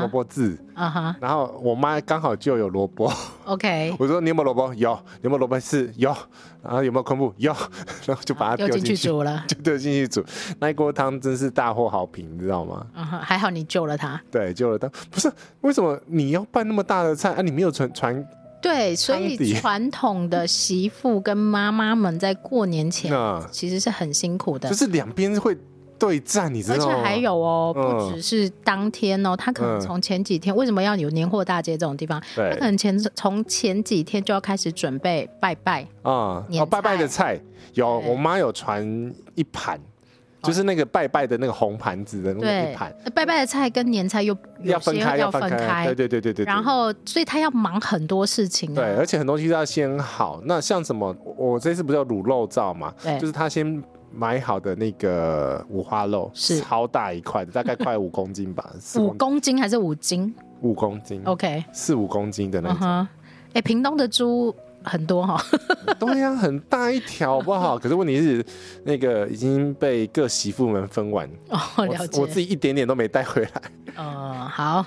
萝卜籽，啊哈，然后我妈刚好就有萝卜，OK，我说你有没有萝卜？有，有没有萝卜丝？有，然后有没有昆布？有，然后就把它丢进去煮了，就丢进去煮，那一锅汤真是大获好评，你知道吗？啊哈，还好你救了他，对，救了他。不是为什么你要拌那么大的菜啊？你没有传传？对，所以传统的媳妇跟妈妈们在过年前，其实是很辛苦的，就是两边会。对战，你知道吗？而且还有哦，不只是当天哦，他可能从前几天，为什么要有年货大街这种地方？他可能前从前几天就要开始准备拜拜啊，哦，拜拜的菜有，我妈有传一盘，就是那个拜拜的那个红盘子的那个一盘。拜拜的菜跟年菜又要分开，要分开，对对对对对。然后，所以他要忙很多事情。对，而且很多东西都要先好。那像什么，我这次不是有卤肉燥嘛？对，就是他先。买好的那个五花肉是超大一块的，大概快五公斤吧。五公斤还是五斤？五公斤。OK，四五公斤的那种。哎、uh huh. 欸，屏东的猪很多哈。对呀，很大一条，好不好？可是问题是，那个已经被各媳妇们分完。哦，oh, 了解我。我自己一点点都没带回来。嗯，uh, 好。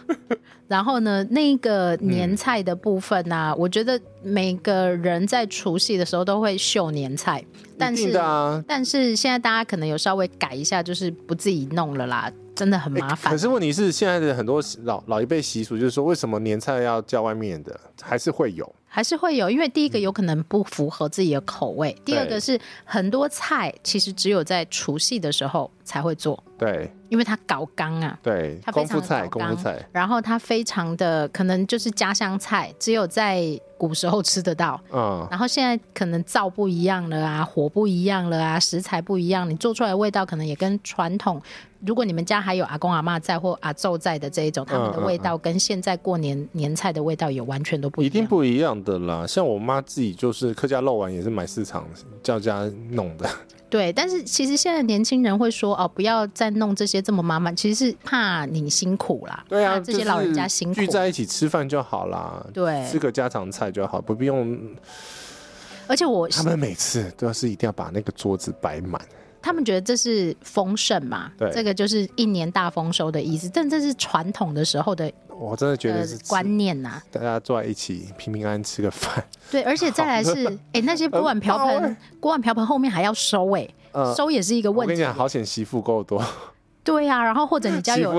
然后呢，那个年菜的部分呢、啊，嗯、我觉得每个人在除夕的时候都会秀年菜，但是，啊、但是现在大家可能有稍微改一下，就是不自己弄了啦，真的很麻烦。可是问题是，现在的很多老老一辈习俗就是说，为什么年菜要叫外面的，还是会有。还是会有，因为第一个有可能不符合自己的口味，嗯、第二个是很多菜其实只有在除夕的时候才会做。对，因为它搞刚啊，对，功夫菜，功夫菜，然后它非常的可能就是家乡菜，只有在古时候吃得到。嗯，然后现在可能灶不一样了啊，火不一样了啊，食材不一样，你做出来的味道可能也跟传统。如果你们家还有阿公阿妈在或阿昼在的这一种，他们的味道跟现在过年年菜的味道也完全都不一样，一定不一样的啦。像我妈自己就是客家肉丸也是买市场叫家弄的。对，但是其实现在年轻人会说哦，不要再弄这些这么麻烦，其实是怕你辛苦啦。对啊，这些老人家辛苦，聚在一起吃饭就好啦。对，吃个家常菜就好，不必用。而且我他们每次都要是一定要把那个桌子摆满。他们觉得这是丰盛嘛？对，这个就是一年大丰收的意思。但这是传统的时候的，我真的觉得是观念呐。大家坐在一起，平平安安吃个饭。对，而且再来是，哎，那些锅碗瓢盆，锅碗瓢盆后面还要收，哎，收也是一个问题。我跟你讲，好险媳妇够多。对呀、啊，然后或者你 家有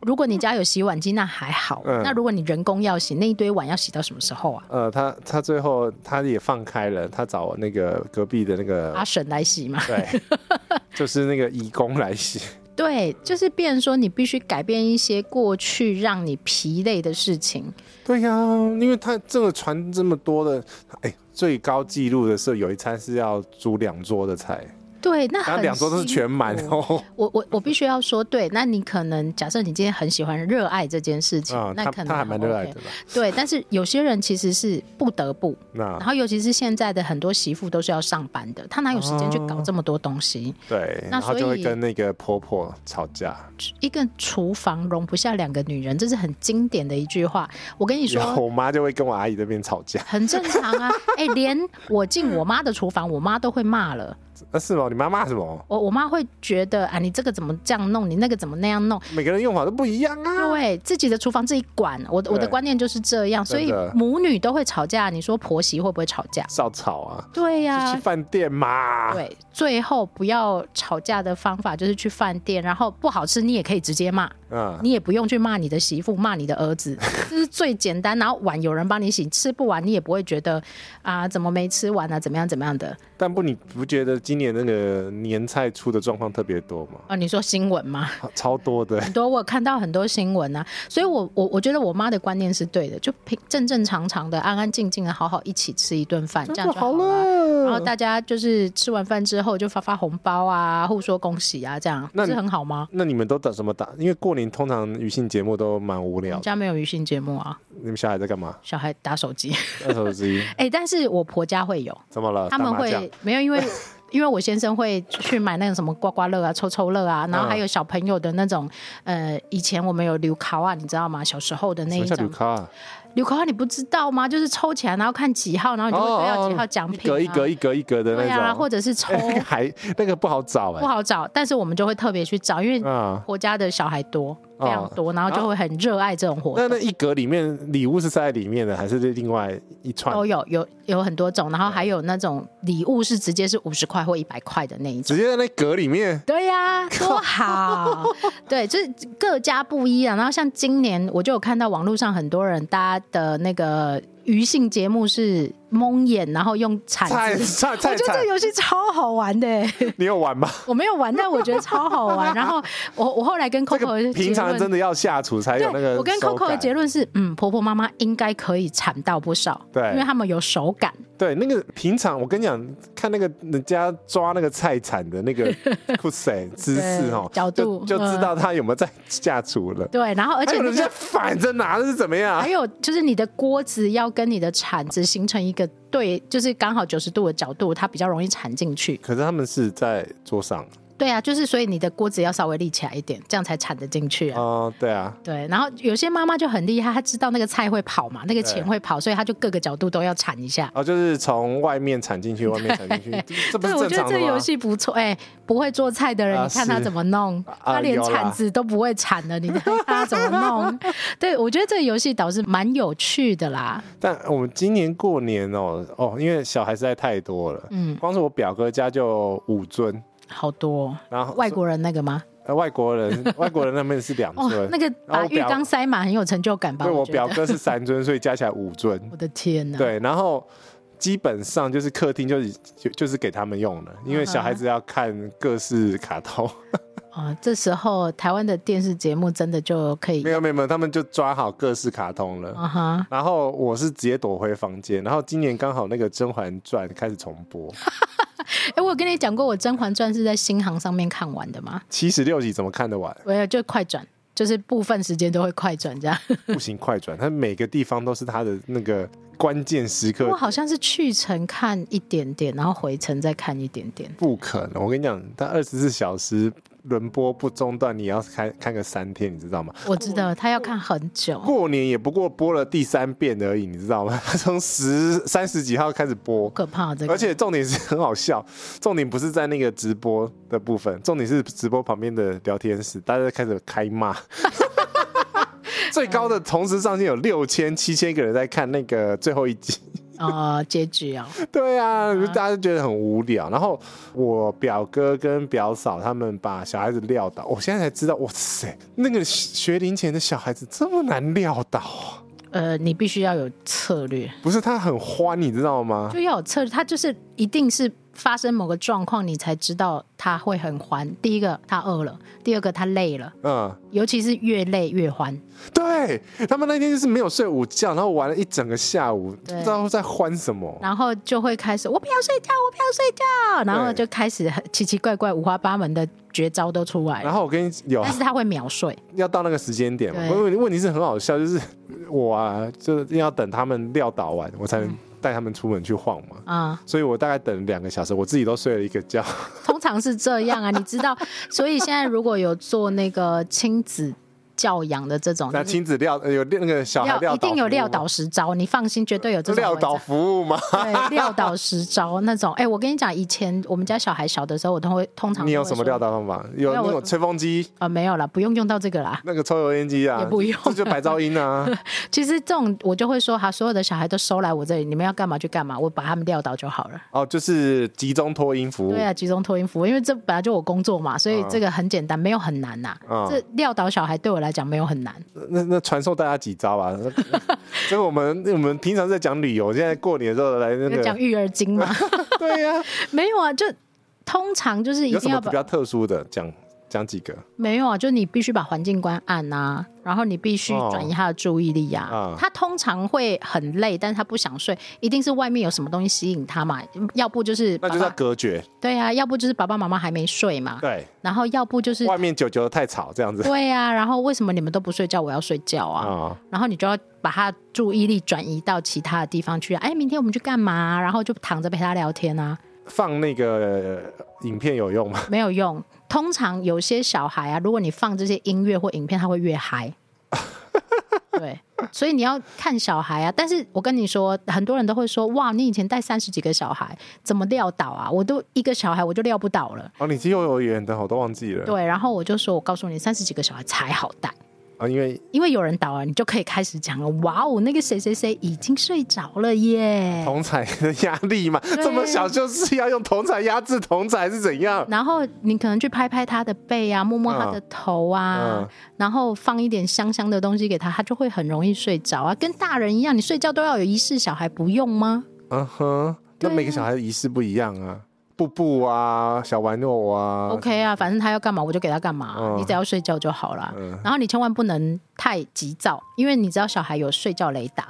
如果你家有洗碗机，那还好。嗯、那如果你人工要洗，那一堆碗要洗到什么时候啊？呃，他他最后他也放开了，他找那个隔壁的那个阿婶来洗嘛。对，就是那个义工来洗。对，就是变成说你必须改变一些过去让你疲累的事情。对呀、啊，因为他这个传这么多的，哎，最高纪录的是有一餐是要煮两桌的菜。对，那很两桌都是全满哦。我我我必须要说，对，那你可能假设你今天很喜欢热爱这件事情，那可能他还蛮热爱的。对，但是有些人其实是不得不。然后尤其是现在的很多媳妇都是要上班的，她哪有时间去搞这么多东西？对，那所以就会跟那个婆婆吵架。一个厨房容不下两个女人，这是很经典的一句话。我跟你说，我妈就会跟我阿姨这边吵架，很正常啊。哎，连我进我妈的厨房，我妈都会骂了。那是吗？你妈骂什么？我我妈会觉得啊，你这个怎么这样弄？你那个怎么那样弄？每个人用法都不一样啊。对，自己的厨房自己管。我的我的观念就是这样，所以母女都会吵架。你说婆媳会不会吵架？少吵啊。对呀、啊，去饭店嘛。对，最后不要吵架的方法就是去饭店，然后不好吃你也可以直接骂。嗯，你也不用去骂你的媳妇，骂你的儿子，这是最简单。然后碗有人帮你洗，吃不完你也不会觉得啊，怎么没吃完啊，怎么样怎么样的。但不，你不觉得今年那个年菜出的状况特别多吗？啊，你说新闻吗？超多的，很多。我看到很多新闻啊，所以我我我觉得我妈的观念是对的，就平正正常常的、安安静静的，好好一起吃一顿饭，这样就好了。然后大家就是吃完饭之后就发发红包啊，互说恭喜啊，这样那是很好吗？那你们都打什么打？因为过年通常娱性节目都蛮无聊。家没有娱性节目啊？你们小孩在干嘛？小孩打手机。打手机。哎、欸，但是我婆家会有。怎么了？他们会没有，因为 因为我先生会去买那种什么刮刮乐啊、抽抽乐啊，然后还有小朋友的那种，呃，以前我们有留卡啊，你知道吗？小时候的那一种。溜卡你不知道吗？就是抽起来，然后看几号，然后你就会得到几号奖品，啊，一格一格一格一格的那种。对啊，或者是抽，还那个不好找哎，不好找，但是我们就会特别去找，因为婆家的小孩多。非常多，然后就会很热爱这种活动。那那一格里面礼物是塞在里面的，还是另外一串？都有，有有很多种，然后还有那种礼物是直接是五十块或一百块的那一种，直接在那格里面。对呀、啊，多好。对，就是各家不一样。然后像今年，我就有看到网络上很多人搭的那个。余兴节目是蒙眼，然后用铲子。我觉得这个游戏超好玩的。你有玩吗？我没有玩，但我觉得超好玩。然后我我后来跟 Coco 平常真的要下厨才有那个。我跟 Coco 的结论是，嗯，婆婆妈妈应该可以铲到不少。对，因为他们有手感。对，那个平常我跟你讲，看那个人家抓那个菜铲的那个 酷塞姿势哦，角度就，就知道他有没有在下厨了。对，然后而且人家反着拿的是怎么样？还有就是你的锅子要跟你的铲子形成一个对，就是刚好九十度的角度，它比较容易铲进去。可是他们是在桌上。对啊，就是所以你的锅子要稍微立起来一点，这样才铲得进去啊。哦，对啊。对，然后有些妈妈就很厉害，她知道那个菜会跑嘛，那个钱会跑，所以她就各个角度都要铲一下。哦，就是从外面铲进去，外面铲进去，这不是正常？我觉得这个游戏不错。哎，不会做菜的人，你看他怎么弄，他连铲子都不会铲了，你 看他怎么弄？对，我觉得这个游戏倒是蛮有趣的啦。但我们今年过年哦哦，因为小孩实在太多了，嗯，光是我表哥家就五尊。好多，然后外国人那个吗？呃，外国人，外国人那边是两尊，哦，那个把浴缸塞满很有成就感吧？对，我表哥是三尊，所以加起来五尊。我的天哪！对，然后基本上就是客厅就是就就是给他们用的，因为小孩子要看各式卡通。啊、哦，这时候台湾的电视节目真的就可以没有没有没有，他们就抓好各式卡通了。Uh -huh. 然后我是直接躲回房间，然后今年刚好那个《甄嬛传》开始重播。哎、欸，我有跟你讲过，我《甄嬛传》是在新航上面看完的吗？七十六集怎么看得完？没有就快转，就是部分时间都会快转这样。不行，快转，它每个地方都是它的那个关键时刻。我好像是去程看一点点，然后回程再看一点点。不可能，我跟你讲，它二十四小时。轮播不中断，你要看看个三天，你知道吗？我知道他要看很久。过年也不过播了第三遍而已，你知道吗？他 从十三十几号开始播，可怕这个。而且重点是很好笑，重点不是在那个直播的部分，重点是直播旁边的聊天室，大家开始开骂。最高的同时上线有六千七千个人在看那个最后一集。哦，结局啊！对啊，大家就觉得很无聊。然后我表哥跟表嫂他们把小孩子撂倒，我现在才知道，哇塞，那个学龄前的小孩子这么难撂倒啊！呃，你必须要有策略。不是他很欢，你知道吗？就要有策略，他就是一定是。发生某个状况，你才知道他会很欢。第一个，他饿了；第二个，他累了。嗯，尤其是越累越欢。对，他们那天就是没有睡午觉，然后玩了一整个下午，不知道在欢什么。然后就会开始，我不要睡觉，我不要睡觉。然后就开始奇奇怪怪、五花八门的绝招都出来。然后我跟你有，但是他会秒睡。要到那个时间点嘛？问问题是很好笑，就是我啊，就要等他们撂倒完，我才能。带他们出门去晃嘛，啊、嗯，所以我大概等两个小时，我自己都睡了一个觉。通常是这样啊，你知道，所以现在如果有做那个亲子教养的这种，那亲子撂有那个小孩一定有撂倒十招，你放心，绝对有这种撂倒服务吗？对，撂倒十招那种。哎，我跟你讲，以前我们家小孩小的时候，我都会通常你有什么撂倒方法？有那种吹风机啊？没有啦，不用用到这个啦。那个抽油烟机啊，也不用，这就白噪音啊。其实这种我就会说，哈，所有的小孩都收来我这里，你们要干嘛就干嘛，我把他们撂倒就好了。哦，就是集中托音服务。对啊，集中托音服务，因为这本来就我工作嘛，所以这个很简单，没有很难呐。这撂倒小孩对我来来讲没有很难。那那传授大家几招啊？所以我们我们平常在讲旅游，现在过年的时候来那个讲育儿经嘛。对呀，没有啊，就通常就是一定要比较特殊的讲。讲几个？没有啊，就你必须把环境关暗啊，然后你必须转移他的注意力呀、啊。哦、他通常会很累，但是他不想睡，一定是外面有什么东西吸引他嘛。要不就是那就是要隔绝。对啊，要不就是爸爸妈妈还没睡嘛。对。然后要不就是外面久久的太吵这样子。对啊，然后为什么你们都不睡觉？我要睡觉啊。哦、然后你就要把他注意力转移到其他的地方去。哎，明天我们去干嘛？然后就躺着陪他聊天啊。放那个影片有用吗？没有用。通常有些小孩啊，如果你放这些音乐或影片，他会越嗨。对，所以你要看小孩啊。但是我跟你说，很多人都会说：“哇，你以前带三十几个小孩，怎么撂倒啊？我都一个小孩我就撂不倒了。”哦，你是幼儿园的，我都忘记了。对，然后我就说：“我告诉你，三十几个小孩才好带。”啊，因为因为有人倒了，你就可以开始讲了。哇哦，那个谁谁谁已经睡着了耶！同彩的压力嘛，对这么小就是要用同彩压制同彩是怎样？然后你可能去拍拍他的背啊，摸摸他的头啊，嗯嗯、然后放一点香香的东西给他，他就会很容易睡着啊。跟大人一样，你睡觉都要有仪式，小孩不用吗？嗯哼，那每个小孩的仪式不一样啊。布布啊，小玩偶啊，OK 啊，反正他要干嘛我就给他干嘛，嗯、你只要睡觉就好了。嗯、然后你千万不能太急躁，因为你知道小孩有睡觉雷达，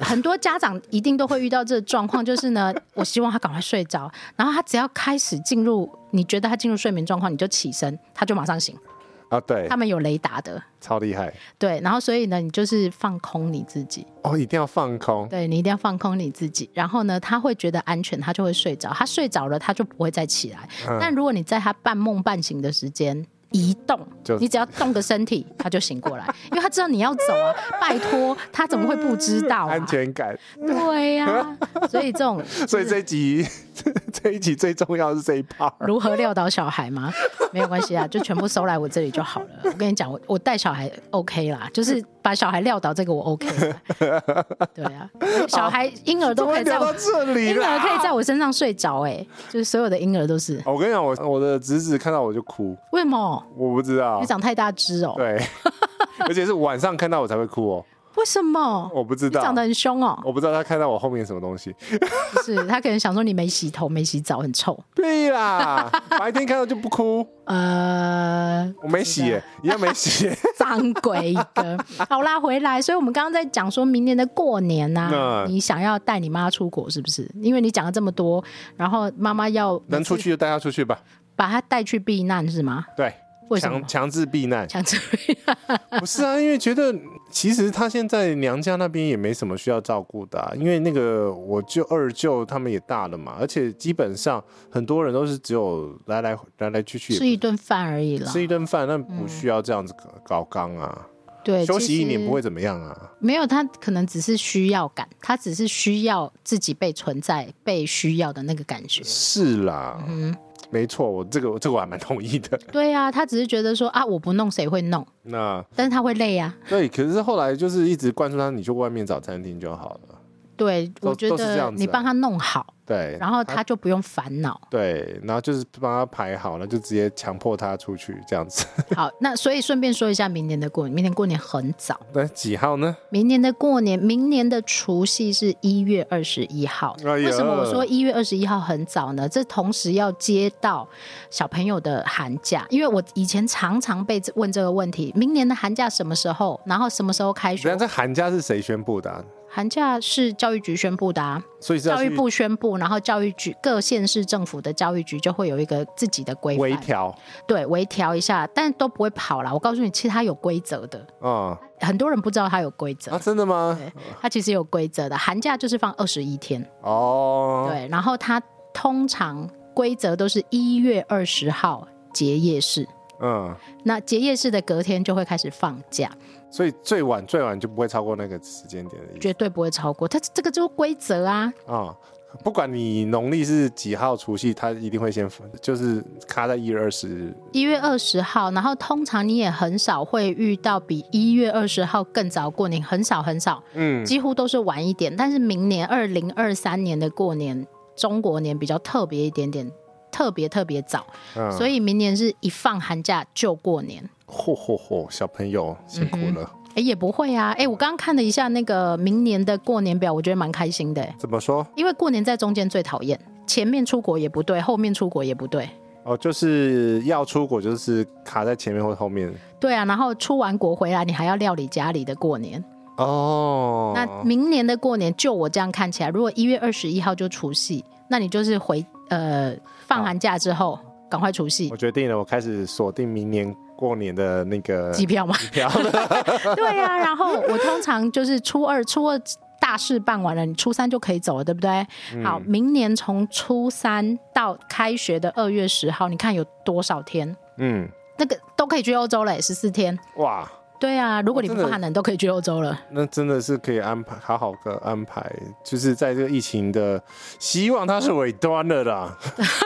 很多家长一定都会遇到这个状况，就是呢，我希望他赶快睡着，然后他只要开始进入，你觉得他进入睡眠状况，你就起身，他就马上醒。啊，对，他们有雷达的，超厉害。对，然后所以呢，你就是放空你自己。哦，一定要放空。对，你一定要放空你自己。然后呢，他会觉得安全，他就会睡着。他睡着了，他就不会再起来。嗯、但如果你在他半梦半醒的时间移动，就你只要动个身体，他就醒过来，因为他知道你要走啊。拜托，他怎么会不知道、啊？安全感。对呀、啊，所以这种，所以这一集。这一集最重要的是这一 part，如何撂倒小孩吗？没有关系啊，就全部收来我这里就好了。我跟你讲，我我带小孩 OK 啦，就是把小孩撂倒这个我 OK。对啊，小孩婴儿都可以在我这里，婴儿可以在我身上睡着，哎，就是所有的婴儿都是。我跟你讲，我我的侄子看到我就哭，为什么？我不知道，你长太大只哦。对，而且是晚上看到我才会哭哦。为什么？我不知道，长得很凶哦。我不知道他看到我后面什么东西。不是，他可能想说你没洗头、没洗澡，很臭。对啦，白天看到就不哭。呃，我没洗耶，一样没洗耶。脏鬼一个。好啦，回来。所以我们刚刚在讲说明年的过年呐，你想要带你妈出国是不是？因为你讲了这么多，然后妈妈要能出去就带她出去吧，把她带去避难是吗？对。强强制避难，强制避难 不是啊，因为觉得其实他现在娘家那边也没什么需要照顾的，啊，因为那个我舅二舅他们也大了嘛，而且基本上很多人都是只有来来来来去去吃一顿饭而已了，吃一顿饭那不需要这样子搞刚啊，嗯、对，休息一年不会怎么样啊，没有，他可能只是需要感，他只是需要自己被存在、被需要的那个感觉，是啦，嗯。没错，我这个这个我还蛮同意的。对啊，他只是觉得说啊，我不弄谁会弄？那但是他会累啊。对，可是后来就是一直灌输他，你去外面找餐厅就好了。对，我觉得你帮他弄好。对，然后他就不用烦恼。对，然后就是帮他排好了，就直接强迫他出去这样子。好，那所以顺便说一下，明年的过年，明年过年很早。对，几号呢？明年的过年，明年的除夕是一月二十一号。哎、为什么我说一月二十一号很早呢？这同时要接到小朋友的寒假，因为我以前常常被问这个问题：明年的寒假什么时候？然后什么时候开学？那这寒假是谁宣布的、啊？寒假是教育局宣布的啊，所以教育部宣布，然后教育局各县市政府的教育局就会有一个自己的规范，微调，对，微调一下，但都不会跑了。我告诉你，其实它有规则的，嗯，很多人不知道它有规则。啊，真的吗？对，它其实有规则的，寒假就是放二十一天。哦，对，然后它通常规则都是一月二十号结业式。嗯，那结业式的隔天就会开始放假，所以最晚最晚就不会超过那个时间点的绝对不会超过。它这个就是规则啊。啊、嗯。不管你农历是几号除夕，它一定会先就是卡在一月二十。一月二十号，然后通常你也很少会遇到比一月二十号更早过年，很少很少，嗯，几乎都是晚一点。但是明年二零二三年的过年，中国年比较特别一点点，特别特别早，嗯，所以明年是一放寒假就过年。嚯嚯嚯，小朋友辛苦了。嗯哎，也不会啊！哎，我刚刚看了一下那个明年的过年表，我觉得蛮开心的。怎么说？因为过年在中间最讨厌，前面出国也不对，后面出国也不对。哦，就是要出国，就是卡在前面或后面。对啊，然后出完国回来，你还要料理家里的过年。哦。那明年的过年，就我这样看起来，如果一月二十一号就除夕，那你就是回呃放寒假之后赶快除夕。我决定了，我开始锁定明年。过年的那个机票吗？机票。对呀、啊，然后我通常就是初二，初二大事办完了，你初三就可以走了，对不对？嗯、好，明年从初三到开学的二月十号，你看有多少天？嗯，那个都可以去欧洲了，十四天。哇，对啊，如果你不怕冷，都可以去欧洲了。那真的是可以安排，好好的安排，就是在这个疫情的，希望它是尾端了啦。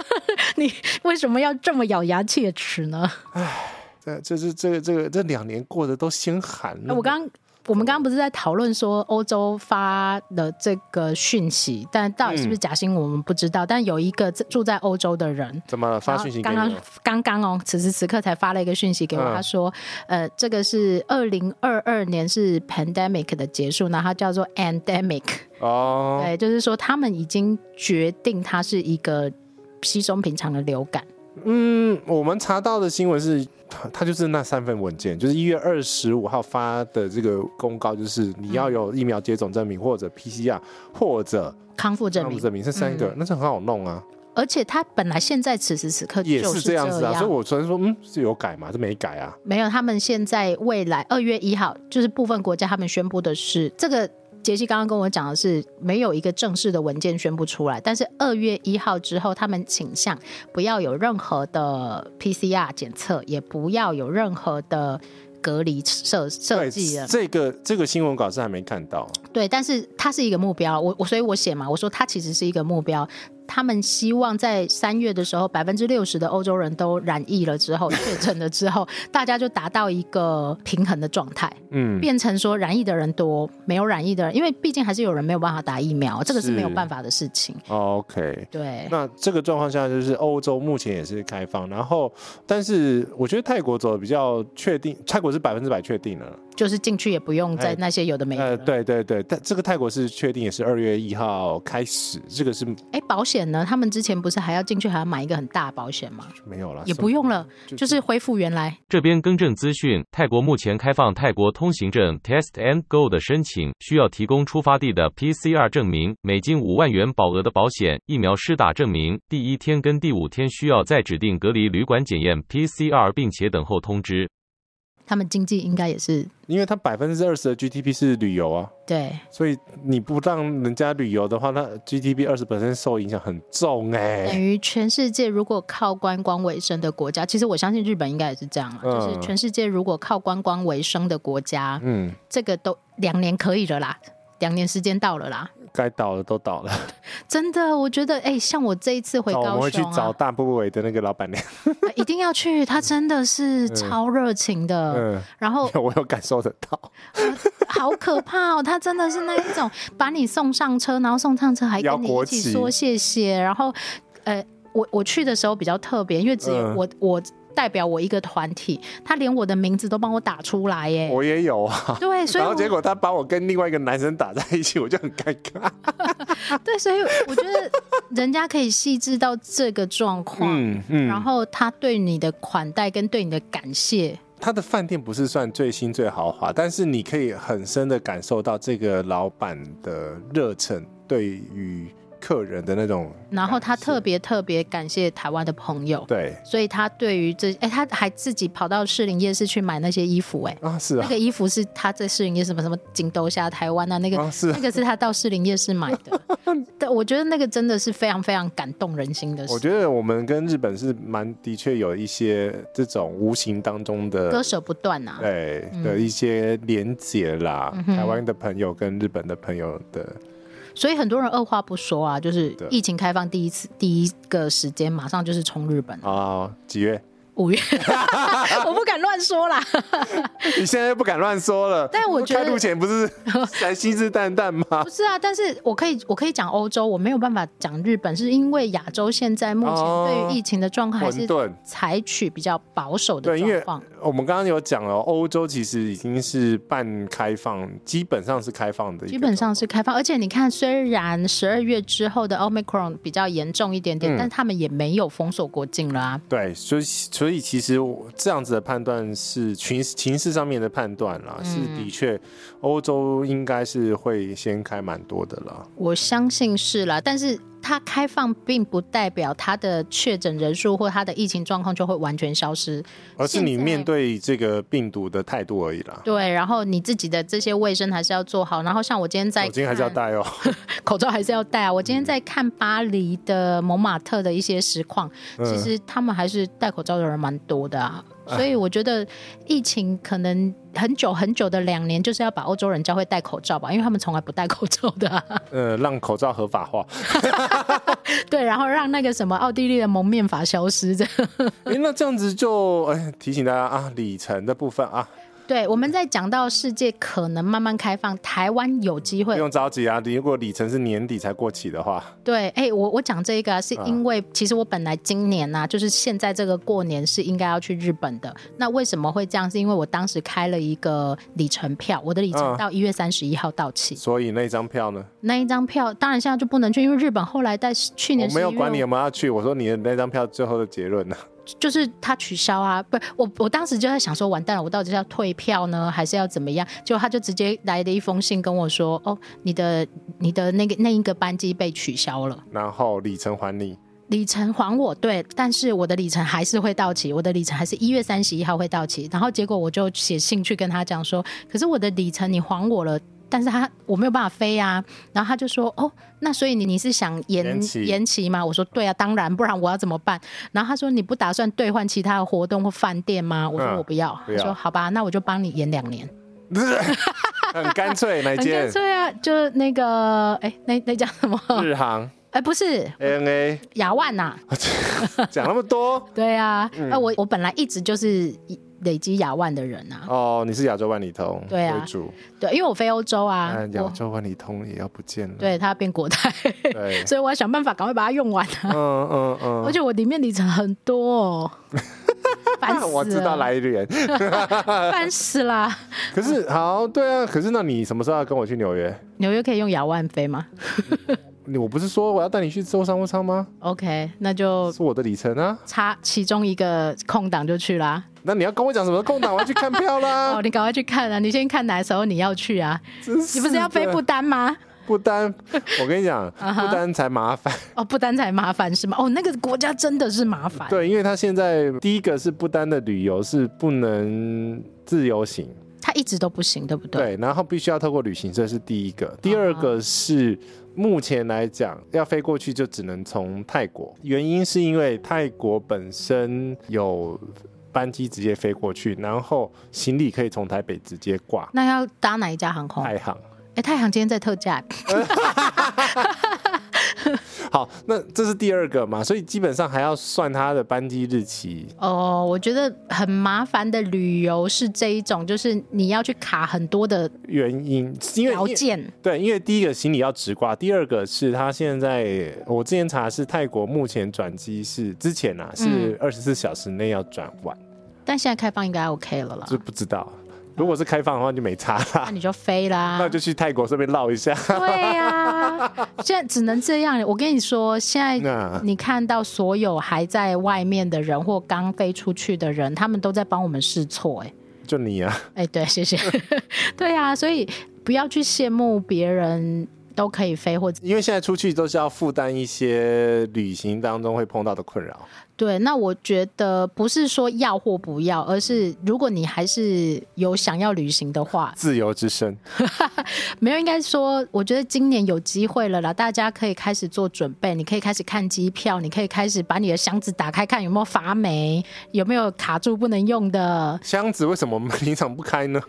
你为什么要这么咬牙切齿呢？唉。这是这个这个这两年过得都心寒了。我刚我们刚刚不是在讨论说欧洲发的这个讯息，但到底是不是假新闻我们不知道。嗯、但有一个住在欧洲的人，怎么了发讯息？刚刚刚刚哦，此时此刻才发了一个讯息给我，嗯、他说：“呃，这个是二零二二年是 pandemic 的结束，然后叫做 endemic 哦，对，就是说他们已经决定它是一个稀松平常的流感。”嗯，我们查到的新闻是，他就是那三份文件，就是一月二十五号发的这个公告，就是你要有疫苗接种证明，或者 PCR，或者康复证明，康复证明是三个，嗯、那是很好弄啊。而且他本来现在此时此刻也是这样子啊，所以我昨天说，嗯，是有改吗？这没改啊。没有，他们现在未来二月一号，就是部分国家他们宣布的是这个。杰西刚刚跟我讲的是没有一个正式的文件宣布出来，但是二月一号之后，他们倾向不要有任何的 PCR 检测，也不要有任何的隔离设设计了。这个这个新闻稿是还没看到。对，但是它是一个目标，我我所以我写嘛，我说它其实是一个目标。他们希望在三月的时候，百分之六十的欧洲人都染疫了之后，确诊了之后，大家就达到一个平衡的状态，嗯，变成说染疫的人多，没有染疫的人，因为毕竟还是有人没有办法打疫苗，这个是没有办法的事情。OK，对。那这个状况下，就是欧洲目前也是开放，然后，但是我觉得泰国走的比较确定，泰国是百分之百确定了。就是进去也不用在那些有的没的。呃，对对对，但这个泰国是确定也是二月一号开始，这个是。哎，保险呢？他们之前不是还要进去还要买一个很大的保险吗？没有了，也不用了，就，就是恢复原来。这边更正资讯，泰国目前开放泰国通行证 Test and Go 的申请，需要提供出发地的 PCR 证明，美金五万元保额的保险，疫苗施打证明，第一天跟第五天需要在指定隔离旅馆检验 PCR，并且等候通知。他们经济应该也是，因为他百分之二十的 GDP 是旅游啊，对，所以你不让人家旅游的话，那 GDP 二十本身受影响很重哎、欸。等于全世界如果靠观光为生的国家，其实我相信日本应该也是这样，嗯、就是全世界如果靠观光为生的国家，嗯，这个都两年可以了啦，两年时间到了啦。该倒的都倒了，真的，我觉得，哎、欸，像我这一次回高雄、啊，我们会去找大部委的那个老板娘，一定要去，他真的是超热情的。嗯嗯、然后我有感受得到，呃、好可怕哦，他真的是那一种把你送上车，然后送上车还跟你一起说谢谢。然后，呃，我我去的时候比较特别，因为只有我、嗯、我。代表我一个团体，他连我的名字都帮我打出来耶！我也有啊。对，所以然后结果他把我跟另外一个男生打在一起，我就很尴尬。对，所以我觉得人家可以细致到这个状况，嗯嗯，然后他对你的款待跟对你的感谢，他的饭店不是算最新最豪华，但是你可以很深的感受到这个老板的热忱，对于客人的那种。然后他特别特别感谢台湾的朋友，对，所以他对于这，哎，他还自己跑到士林夜市去买那些衣服，哎，啊是啊，那个衣服是他在士林夜市什么什么金兜下台湾啊，那个、啊、是、啊、那个是他到士林夜市买的。但，我觉得那个真的是非常非常感动人心的事。我觉得我们跟日本是蛮的确有一些这种无形当中的割舍不断啊，对、嗯、的一些连结啦，嗯、台湾的朋友跟日本的朋友的。所以很多人二话不说啊，就是疫情开放第一次第一个时间，马上就是冲日本啊、哦，几月？五月，我不敢乱说啦。你现在又不敢乱说了。但我觉得开路前不是才信誓旦旦吗？不是啊，但是我可以，我可以讲欧洲，我没有办法讲日本，是因为亚洲现在目前对于疫情的状况还是采取比较保守的状况。我们刚刚有讲了，欧洲其实已经是半开放，基本上是开放的，基本上是开放。而且你看，虽然十二月之后的 Omicron 比较严重一点点，嗯、但他们也没有封锁国境了啊。对，所以所以。其实这样子的判断是情情势上面的判断啦，嗯、是的确，欧洲应该是会先开蛮多的啦。我相信是啦，但是。它开放并不代表它的确诊人数或它的疫情状况就会完全消失，而是你面对这个病毒的态度而已啦。对，然后你自己的这些卫生还是要做好。然后像我今天在，口罩还是要戴哦，口罩还是要戴啊。我今天在看巴黎的蒙马特的一些实况，嗯、其实他们还是戴口罩的人蛮多的啊。所以我觉得疫情可能很久很久的两年，就是要把欧洲人教会戴口罩吧，因为他们从来不戴口罩的、啊。呃，让口罩合法化。对，然后让那个什么奥地利的蒙面法消失，这样。哎，那这样子就哎提醒大家啊，里程的部分啊。对，我们在讲到世界可能慢慢开放，台湾有机会。不用着急啊，如果里程是年底才过期的话。对，哎，我我讲这个啊，是因为其实我本来今年呢、啊，就是现在这个过年是应该要去日本的。那为什么会这样？是因为我当时开了一个里程票，我的里程到一月三十一号到期。所以那张票呢？那一张票当然现在就不能去，因为日本后来在去年。我没有管你有没有要去，我说你的那张票最后的结论呢？就是他取消啊，不，我我当时就在想说，完蛋了，我到底是要退票呢，还是要怎么样？结果他就直接来了一封信跟我说，哦，你的你的那个那一个班机被取消了，然后里程还你，里程还我，对，但是我的里程还是会到期，我的里程还是一月三十一号会到期，然后结果我就写信去跟他讲说，可是我的里程你还我了。但是他我没有办法飞啊，然后他就说哦，那所以你你是想延延期，吗？我说对啊，当然，不然我要怎么办？然后他说你不打算兑换其他的活动或饭店吗？我说我不要。嗯、他说好吧，那我就帮你延两年。很干脆，哪间？很干脆啊，就那个哎，那那叫什么？日航？哎，不是，ANA 亚万呐。讲那么多？对啊，那、嗯、我我本来一直就是。累积亚万的人啊！哦，你是亚洲万里通对啊，为主对，因为我飞欧洲啊，亚洲万里通也要不见了，对，它要变国泰，对，所以我要想办法赶快把它用完啊！嗯嗯嗯，而且我里面里程很多哦，烦死了！我知道来源，烦死啦！可是好，对啊，可是那你什么时候要跟我去纽约？纽约可以用亚万飞吗？我不是说我要带你去坐商务舱吗？OK，那就是我的里程啊，差其中一个空档就去啦。那你要跟我讲什么空档？我要去看票啦。哦，你赶快去看啊！你先看哪时候你要去啊？你不是要飞不丹吗？不丹，我跟你讲，不丹才麻烦。哦，不丹才麻烦是吗？哦，那个国家真的是麻烦。对，因为他现在第一个是不丹的旅游是不能自由行，他一直都不行，对不对？对，然后必须要透过旅行社是第一个，第二个是。目前来讲，要飞过去就只能从泰国，原因是因为泰国本身有班机直接飞过去，然后行李可以从台北直接挂。那要搭哪一家航空？太行。哎，太行今天在特价。好，那这是第二个嘛，所以基本上还要算它的班机日期。哦，我觉得很麻烦的旅游是这一种，就是你要去卡很多的原因，因为条件。对，因为第一个行李要直挂，第二个是他现在我之前查是泰国目前转机是之前啊是二十四小时内要转完，嗯，但现在开放应该 OK 了啦。就不知道。如果是开放的话，就没差啦。那你就飞啦。那就去泰国这边绕一下。对呀、啊，现在只能这样。我跟你说，现在你看到所有还在外面的人或刚飞出去的人，他们都在帮我们试错。哎，就你啊？哎，对，谢谢。对啊，所以不要去羡慕别人。都可以飞，或者因为现在出去都是要负担一些旅行当中会碰到的困扰。对，那我觉得不是说要或不要，而是如果你还是有想要旅行的话，自由之身，没有，应该说，我觉得今年有机会了啦，大家可以开始做准备，你可以开始看机票，你可以开始把你的箱子打开，看有没有发霉，有没有卡住不能用的箱子，为什么我 们平常不开呢？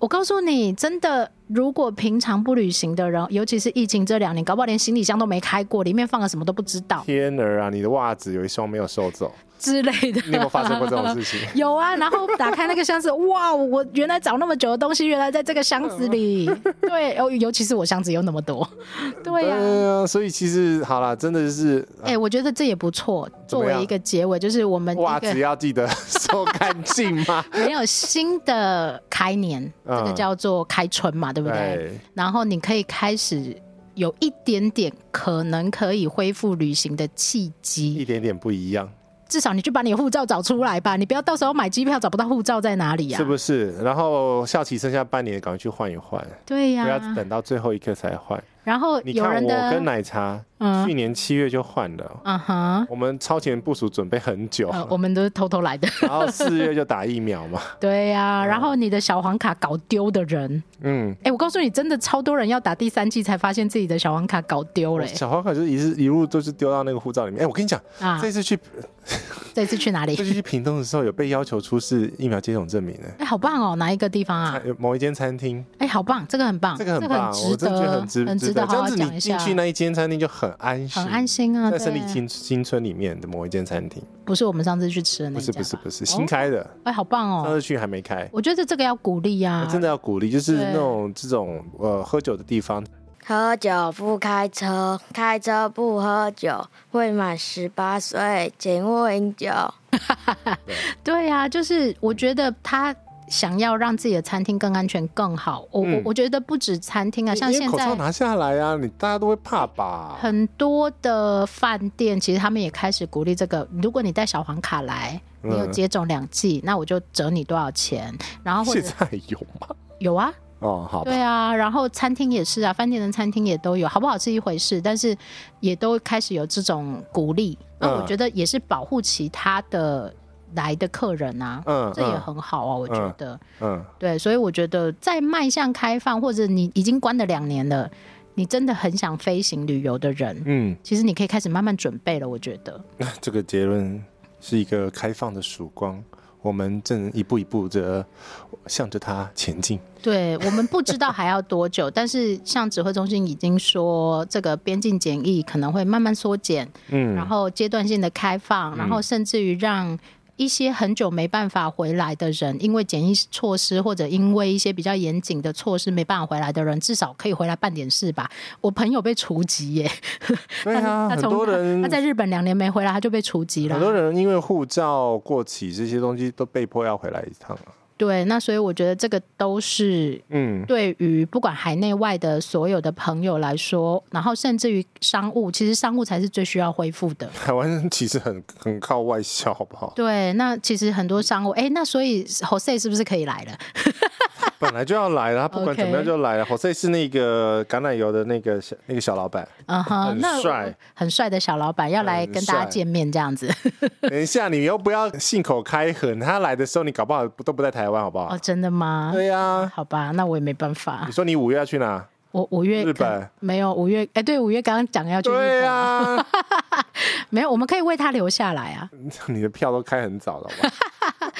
我告诉你，真的，如果平常不旅行的人，尤其是疫情这两年，搞不好连行李箱都没开过，里面放了什么都不知道。天儿啊，你的袜子有一双没有收走。之类的，你有没有发生过这种事情？有啊，然后打开那个箱子，哇，我原来找那么久的东西，原来在这个箱子里。对，尤尤其是我箱子有那么多。对呀、所以其实好了，真的是，哎、欸，我觉得这也不错。作为一个结尾，就是我们袜子要记得收干净嘛？没有新的开年，这个叫做开春嘛，对不对？对，然后你可以开始有一点点可能可以恢复旅行的契机，一点点不一样。至少你去把你的护照找出来吧，你不要到时候买机票找不到护照在哪里呀？是不是？然后校期剩下半年，赶快去换一换。对呀，不要等到最后一刻才换。然后你看我跟奶茶，去年七月就换了。嗯哼，我们超前部署准备很久。我们都是偷偷来的。然后四月就打疫苗嘛。对呀，然后你的小黄卡搞丢的人，嗯，哎，我告诉你，真的超多人要打第三季才发现自己的小黄卡搞丢了。小黄卡就是一一路都是丢到那个护照里面。哎，我跟你讲，啊，这次去，这次去哪里？这次去屏东的时候有被要求出示疫苗接种证明的。哎，好棒哦！哪一个地方啊？某一间餐厅。哎，好棒，这个很棒，这个很棒，我真的觉得很值，很值得。这样子你进去那一间餐厅就很安心，很安心啊。在胜利新新村里面的某一间餐厅，不是我们上次去吃的那家，不是不是不是新开的。哎，好棒哦！上次去还没开。我觉得这个要鼓励呀，真的要鼓励，就是那种这种呃喝酒的地方，喝酒不开车，开车不喝酒，未满十八岁请勿饮酒。对呀，就是我觉得他。想要让自己的餐厅更安全、更好，我我、嗯、我觉得不止餐厅啊，像现在口罩拿下来啊，你大家都会怕吧？很多的饭店其实他们也开始鼓励这个，如果你带小黄卡来，你有接种两剂，嗯、那我就折你多少钱。然后现在有吗？有啊。哦，好。对啊，然后餐厅也是啊，饭店的餐厅也都有，好不好是一回事，但是也都开始有这种鼓励。那我觉得也是保护其他的。来的客人啊，嗯，这也很好啊，我觉得，嗯，嗯对，所以我觉得在迈向开放，或者你已经关了两年了，你真的很想飞行旅游的人，嗯，其实你可以开始慢慢准备了。我觉得，这个结论是一个开放的曙光，我们正一步一步的向着它前进。对，我们不知道还要多久，但是像指挥中心已经说，这个边境检疫可能会慢慢缩减，嗯，然后阶段性的开放，然后甚至于让。一些很久没办法回来的人，因为检疫措施或者因为一些比较严谨的措施没办法回来的人，至少可以回来办点事吧。我朋友被除籍耶，对啊，他很多人他在日本两年没回来，他就被除籍了。很多人因为护照过期这些东西都被迫要回来一趟啊。对，那所以我觉得这个都是，嗯，对于不管海内外的所有的朋友来说，然后甚至于商务，其实商务才是最需要恢复的。台湾其实很 很靠外销，好不好？对，那其实很多商务，哎，那所以 Jose 是不是可以来了？本来就要来了，他不管怎么样就来了。Jose 是那个橄榄油的那个小那个小老板，嗯哼，很帅，很帅的小老板要来跟大家见面这样子。等一下，你又不要信口开河，他来的时候你搞不好都不在台湾，好不好？哦，真的吗？对呀。好吧，那我也没办法。你说你五月要去哪？我五月日本没有，五月哎，对，五月刚刚讲要去日本。没有，我们可以为他留下来啊。你的票都开很早了吧？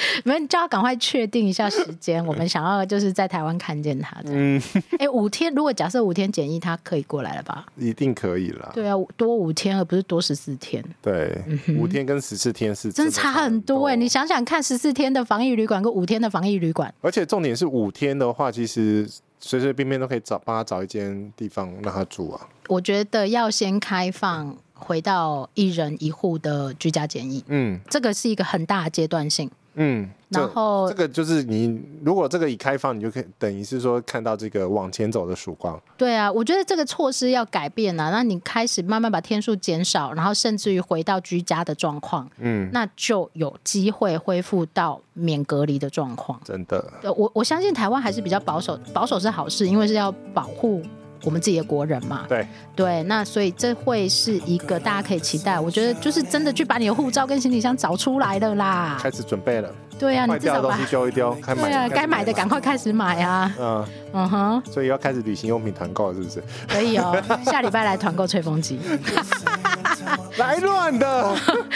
没有，你就要赶快确定一下时间。我们想要就是在台湾看见他。嗯，哎，五天，如果假设五天检疫，他可以过来了吧？一定可以了。对啊，多五天而不是多十四天。对，五天跟十四天是真的差很多哎。你想想看，十四天的防疫旅馆跟五天的防疫旅馆，而且重点是五天的话，其实随随便便都可以找帮他找一间地方让他住啊。我觉得要先开放回到一人一户的居家检疫，嗯，这个是一个很大的阶段性。嗯，然后这个就是你，如果这个已开放，你就可以等于是说看到这个往前走的曙光。对啊，我觉得这个措施要改变啊，那你开始慢慢把天数减少，然后甚至于回到居家的状况，嗯，那就有机会恢复到免隔离的状况。真的，我我相信台湾还是比较保守，保守是好事，因为是要保护我们自己的国人嘛。对对，那所以这会是一个大家可以期待。我觉得就是真的去把你的护照跟行李箱找出来了啦，开始准备了。对啊，你至少把东西丢一丢，开买。对啊，该买的赶快开始买啊。嗯嗯哼，所以要开始旅行用品团购是不是？可以哦，下礼拜来团购吹风机。来乱的，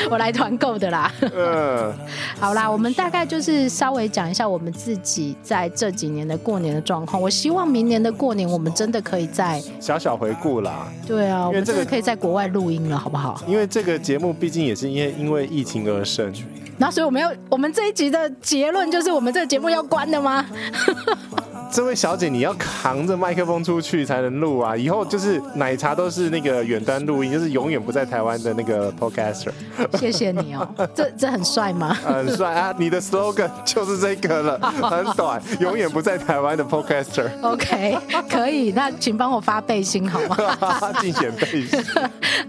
我来团购的啦。嗯，好啦，我们大概就是稍微讲一下我们自己在这几年的过年的状况。我希望明年的过年，我们真的可以在小小回顾啦。对啊，因为这个可以在国外录音了，好不好？因为这个节目毕竟也是因为因为疫情而生。然后，所以我们要，我们这一集的结论就是，我们这个节目要关的吗？这位小姐，你要扛着麦克风出去才能录啊！以后就是奶茶都是那个远端录音，就是永远不在台湾的那个 podcaster。谢谢你哦，这这很帅吗？很帅啊！你的 slogan 就是这个了，很短，永远不在台湾的 podcaster。OK，可以，那请帮我发背心好吗？竞选背心。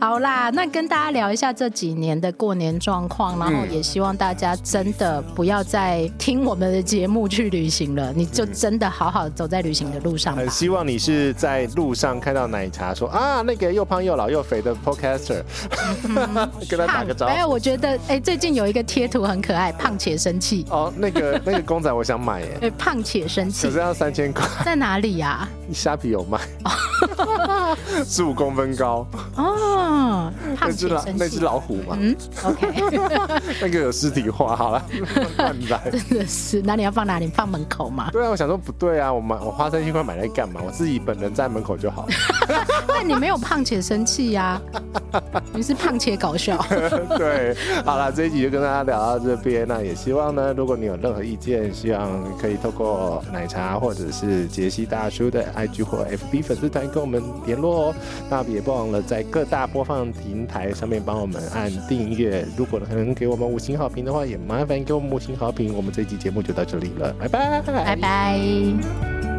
好啦，那跟大家聊一下这几年的过年状况，然后也希望大家真的不要再听我们的节目去旅行了，你就真的好。好，走在旅行的路上。很希望你是在路上看到奶茶说啊，那个又胖又老又肥的 Podcaster，跟他打个招呼。没有，我觉得哎，最近有一个贴图很可爱，胖且生气。哦，那个那个公仔我想买耶。哎，胖且生气，可是要三千块。在哪里呀？虾皮有卖，十五公分高。哦，胖且生气。那只老虎嘛。嗯，OK。那个有尸体化，好了，乱来。真的是，那你要放哪里？放门口吗？对啊，我想说不对啊。啊！我买我花三千块买来干嘛？我自己本人在门口就好。但你没有胖且生气呀，你是胖且搞笑。对，好了，这一集就跟大家聊到这边。那也希望呢，如果你有任何意见，希望可以透过奶茶或者是杰西大叔的 IG 或 FB 粉丝团跟我们联络哦。那也别忘了在各大播放平台上面帮我们按订阅。如果能给我们五星好评的话，也麻烦给我们五星好评。我们这一集节目就到这里了，拜拜，拜拜。Thank you.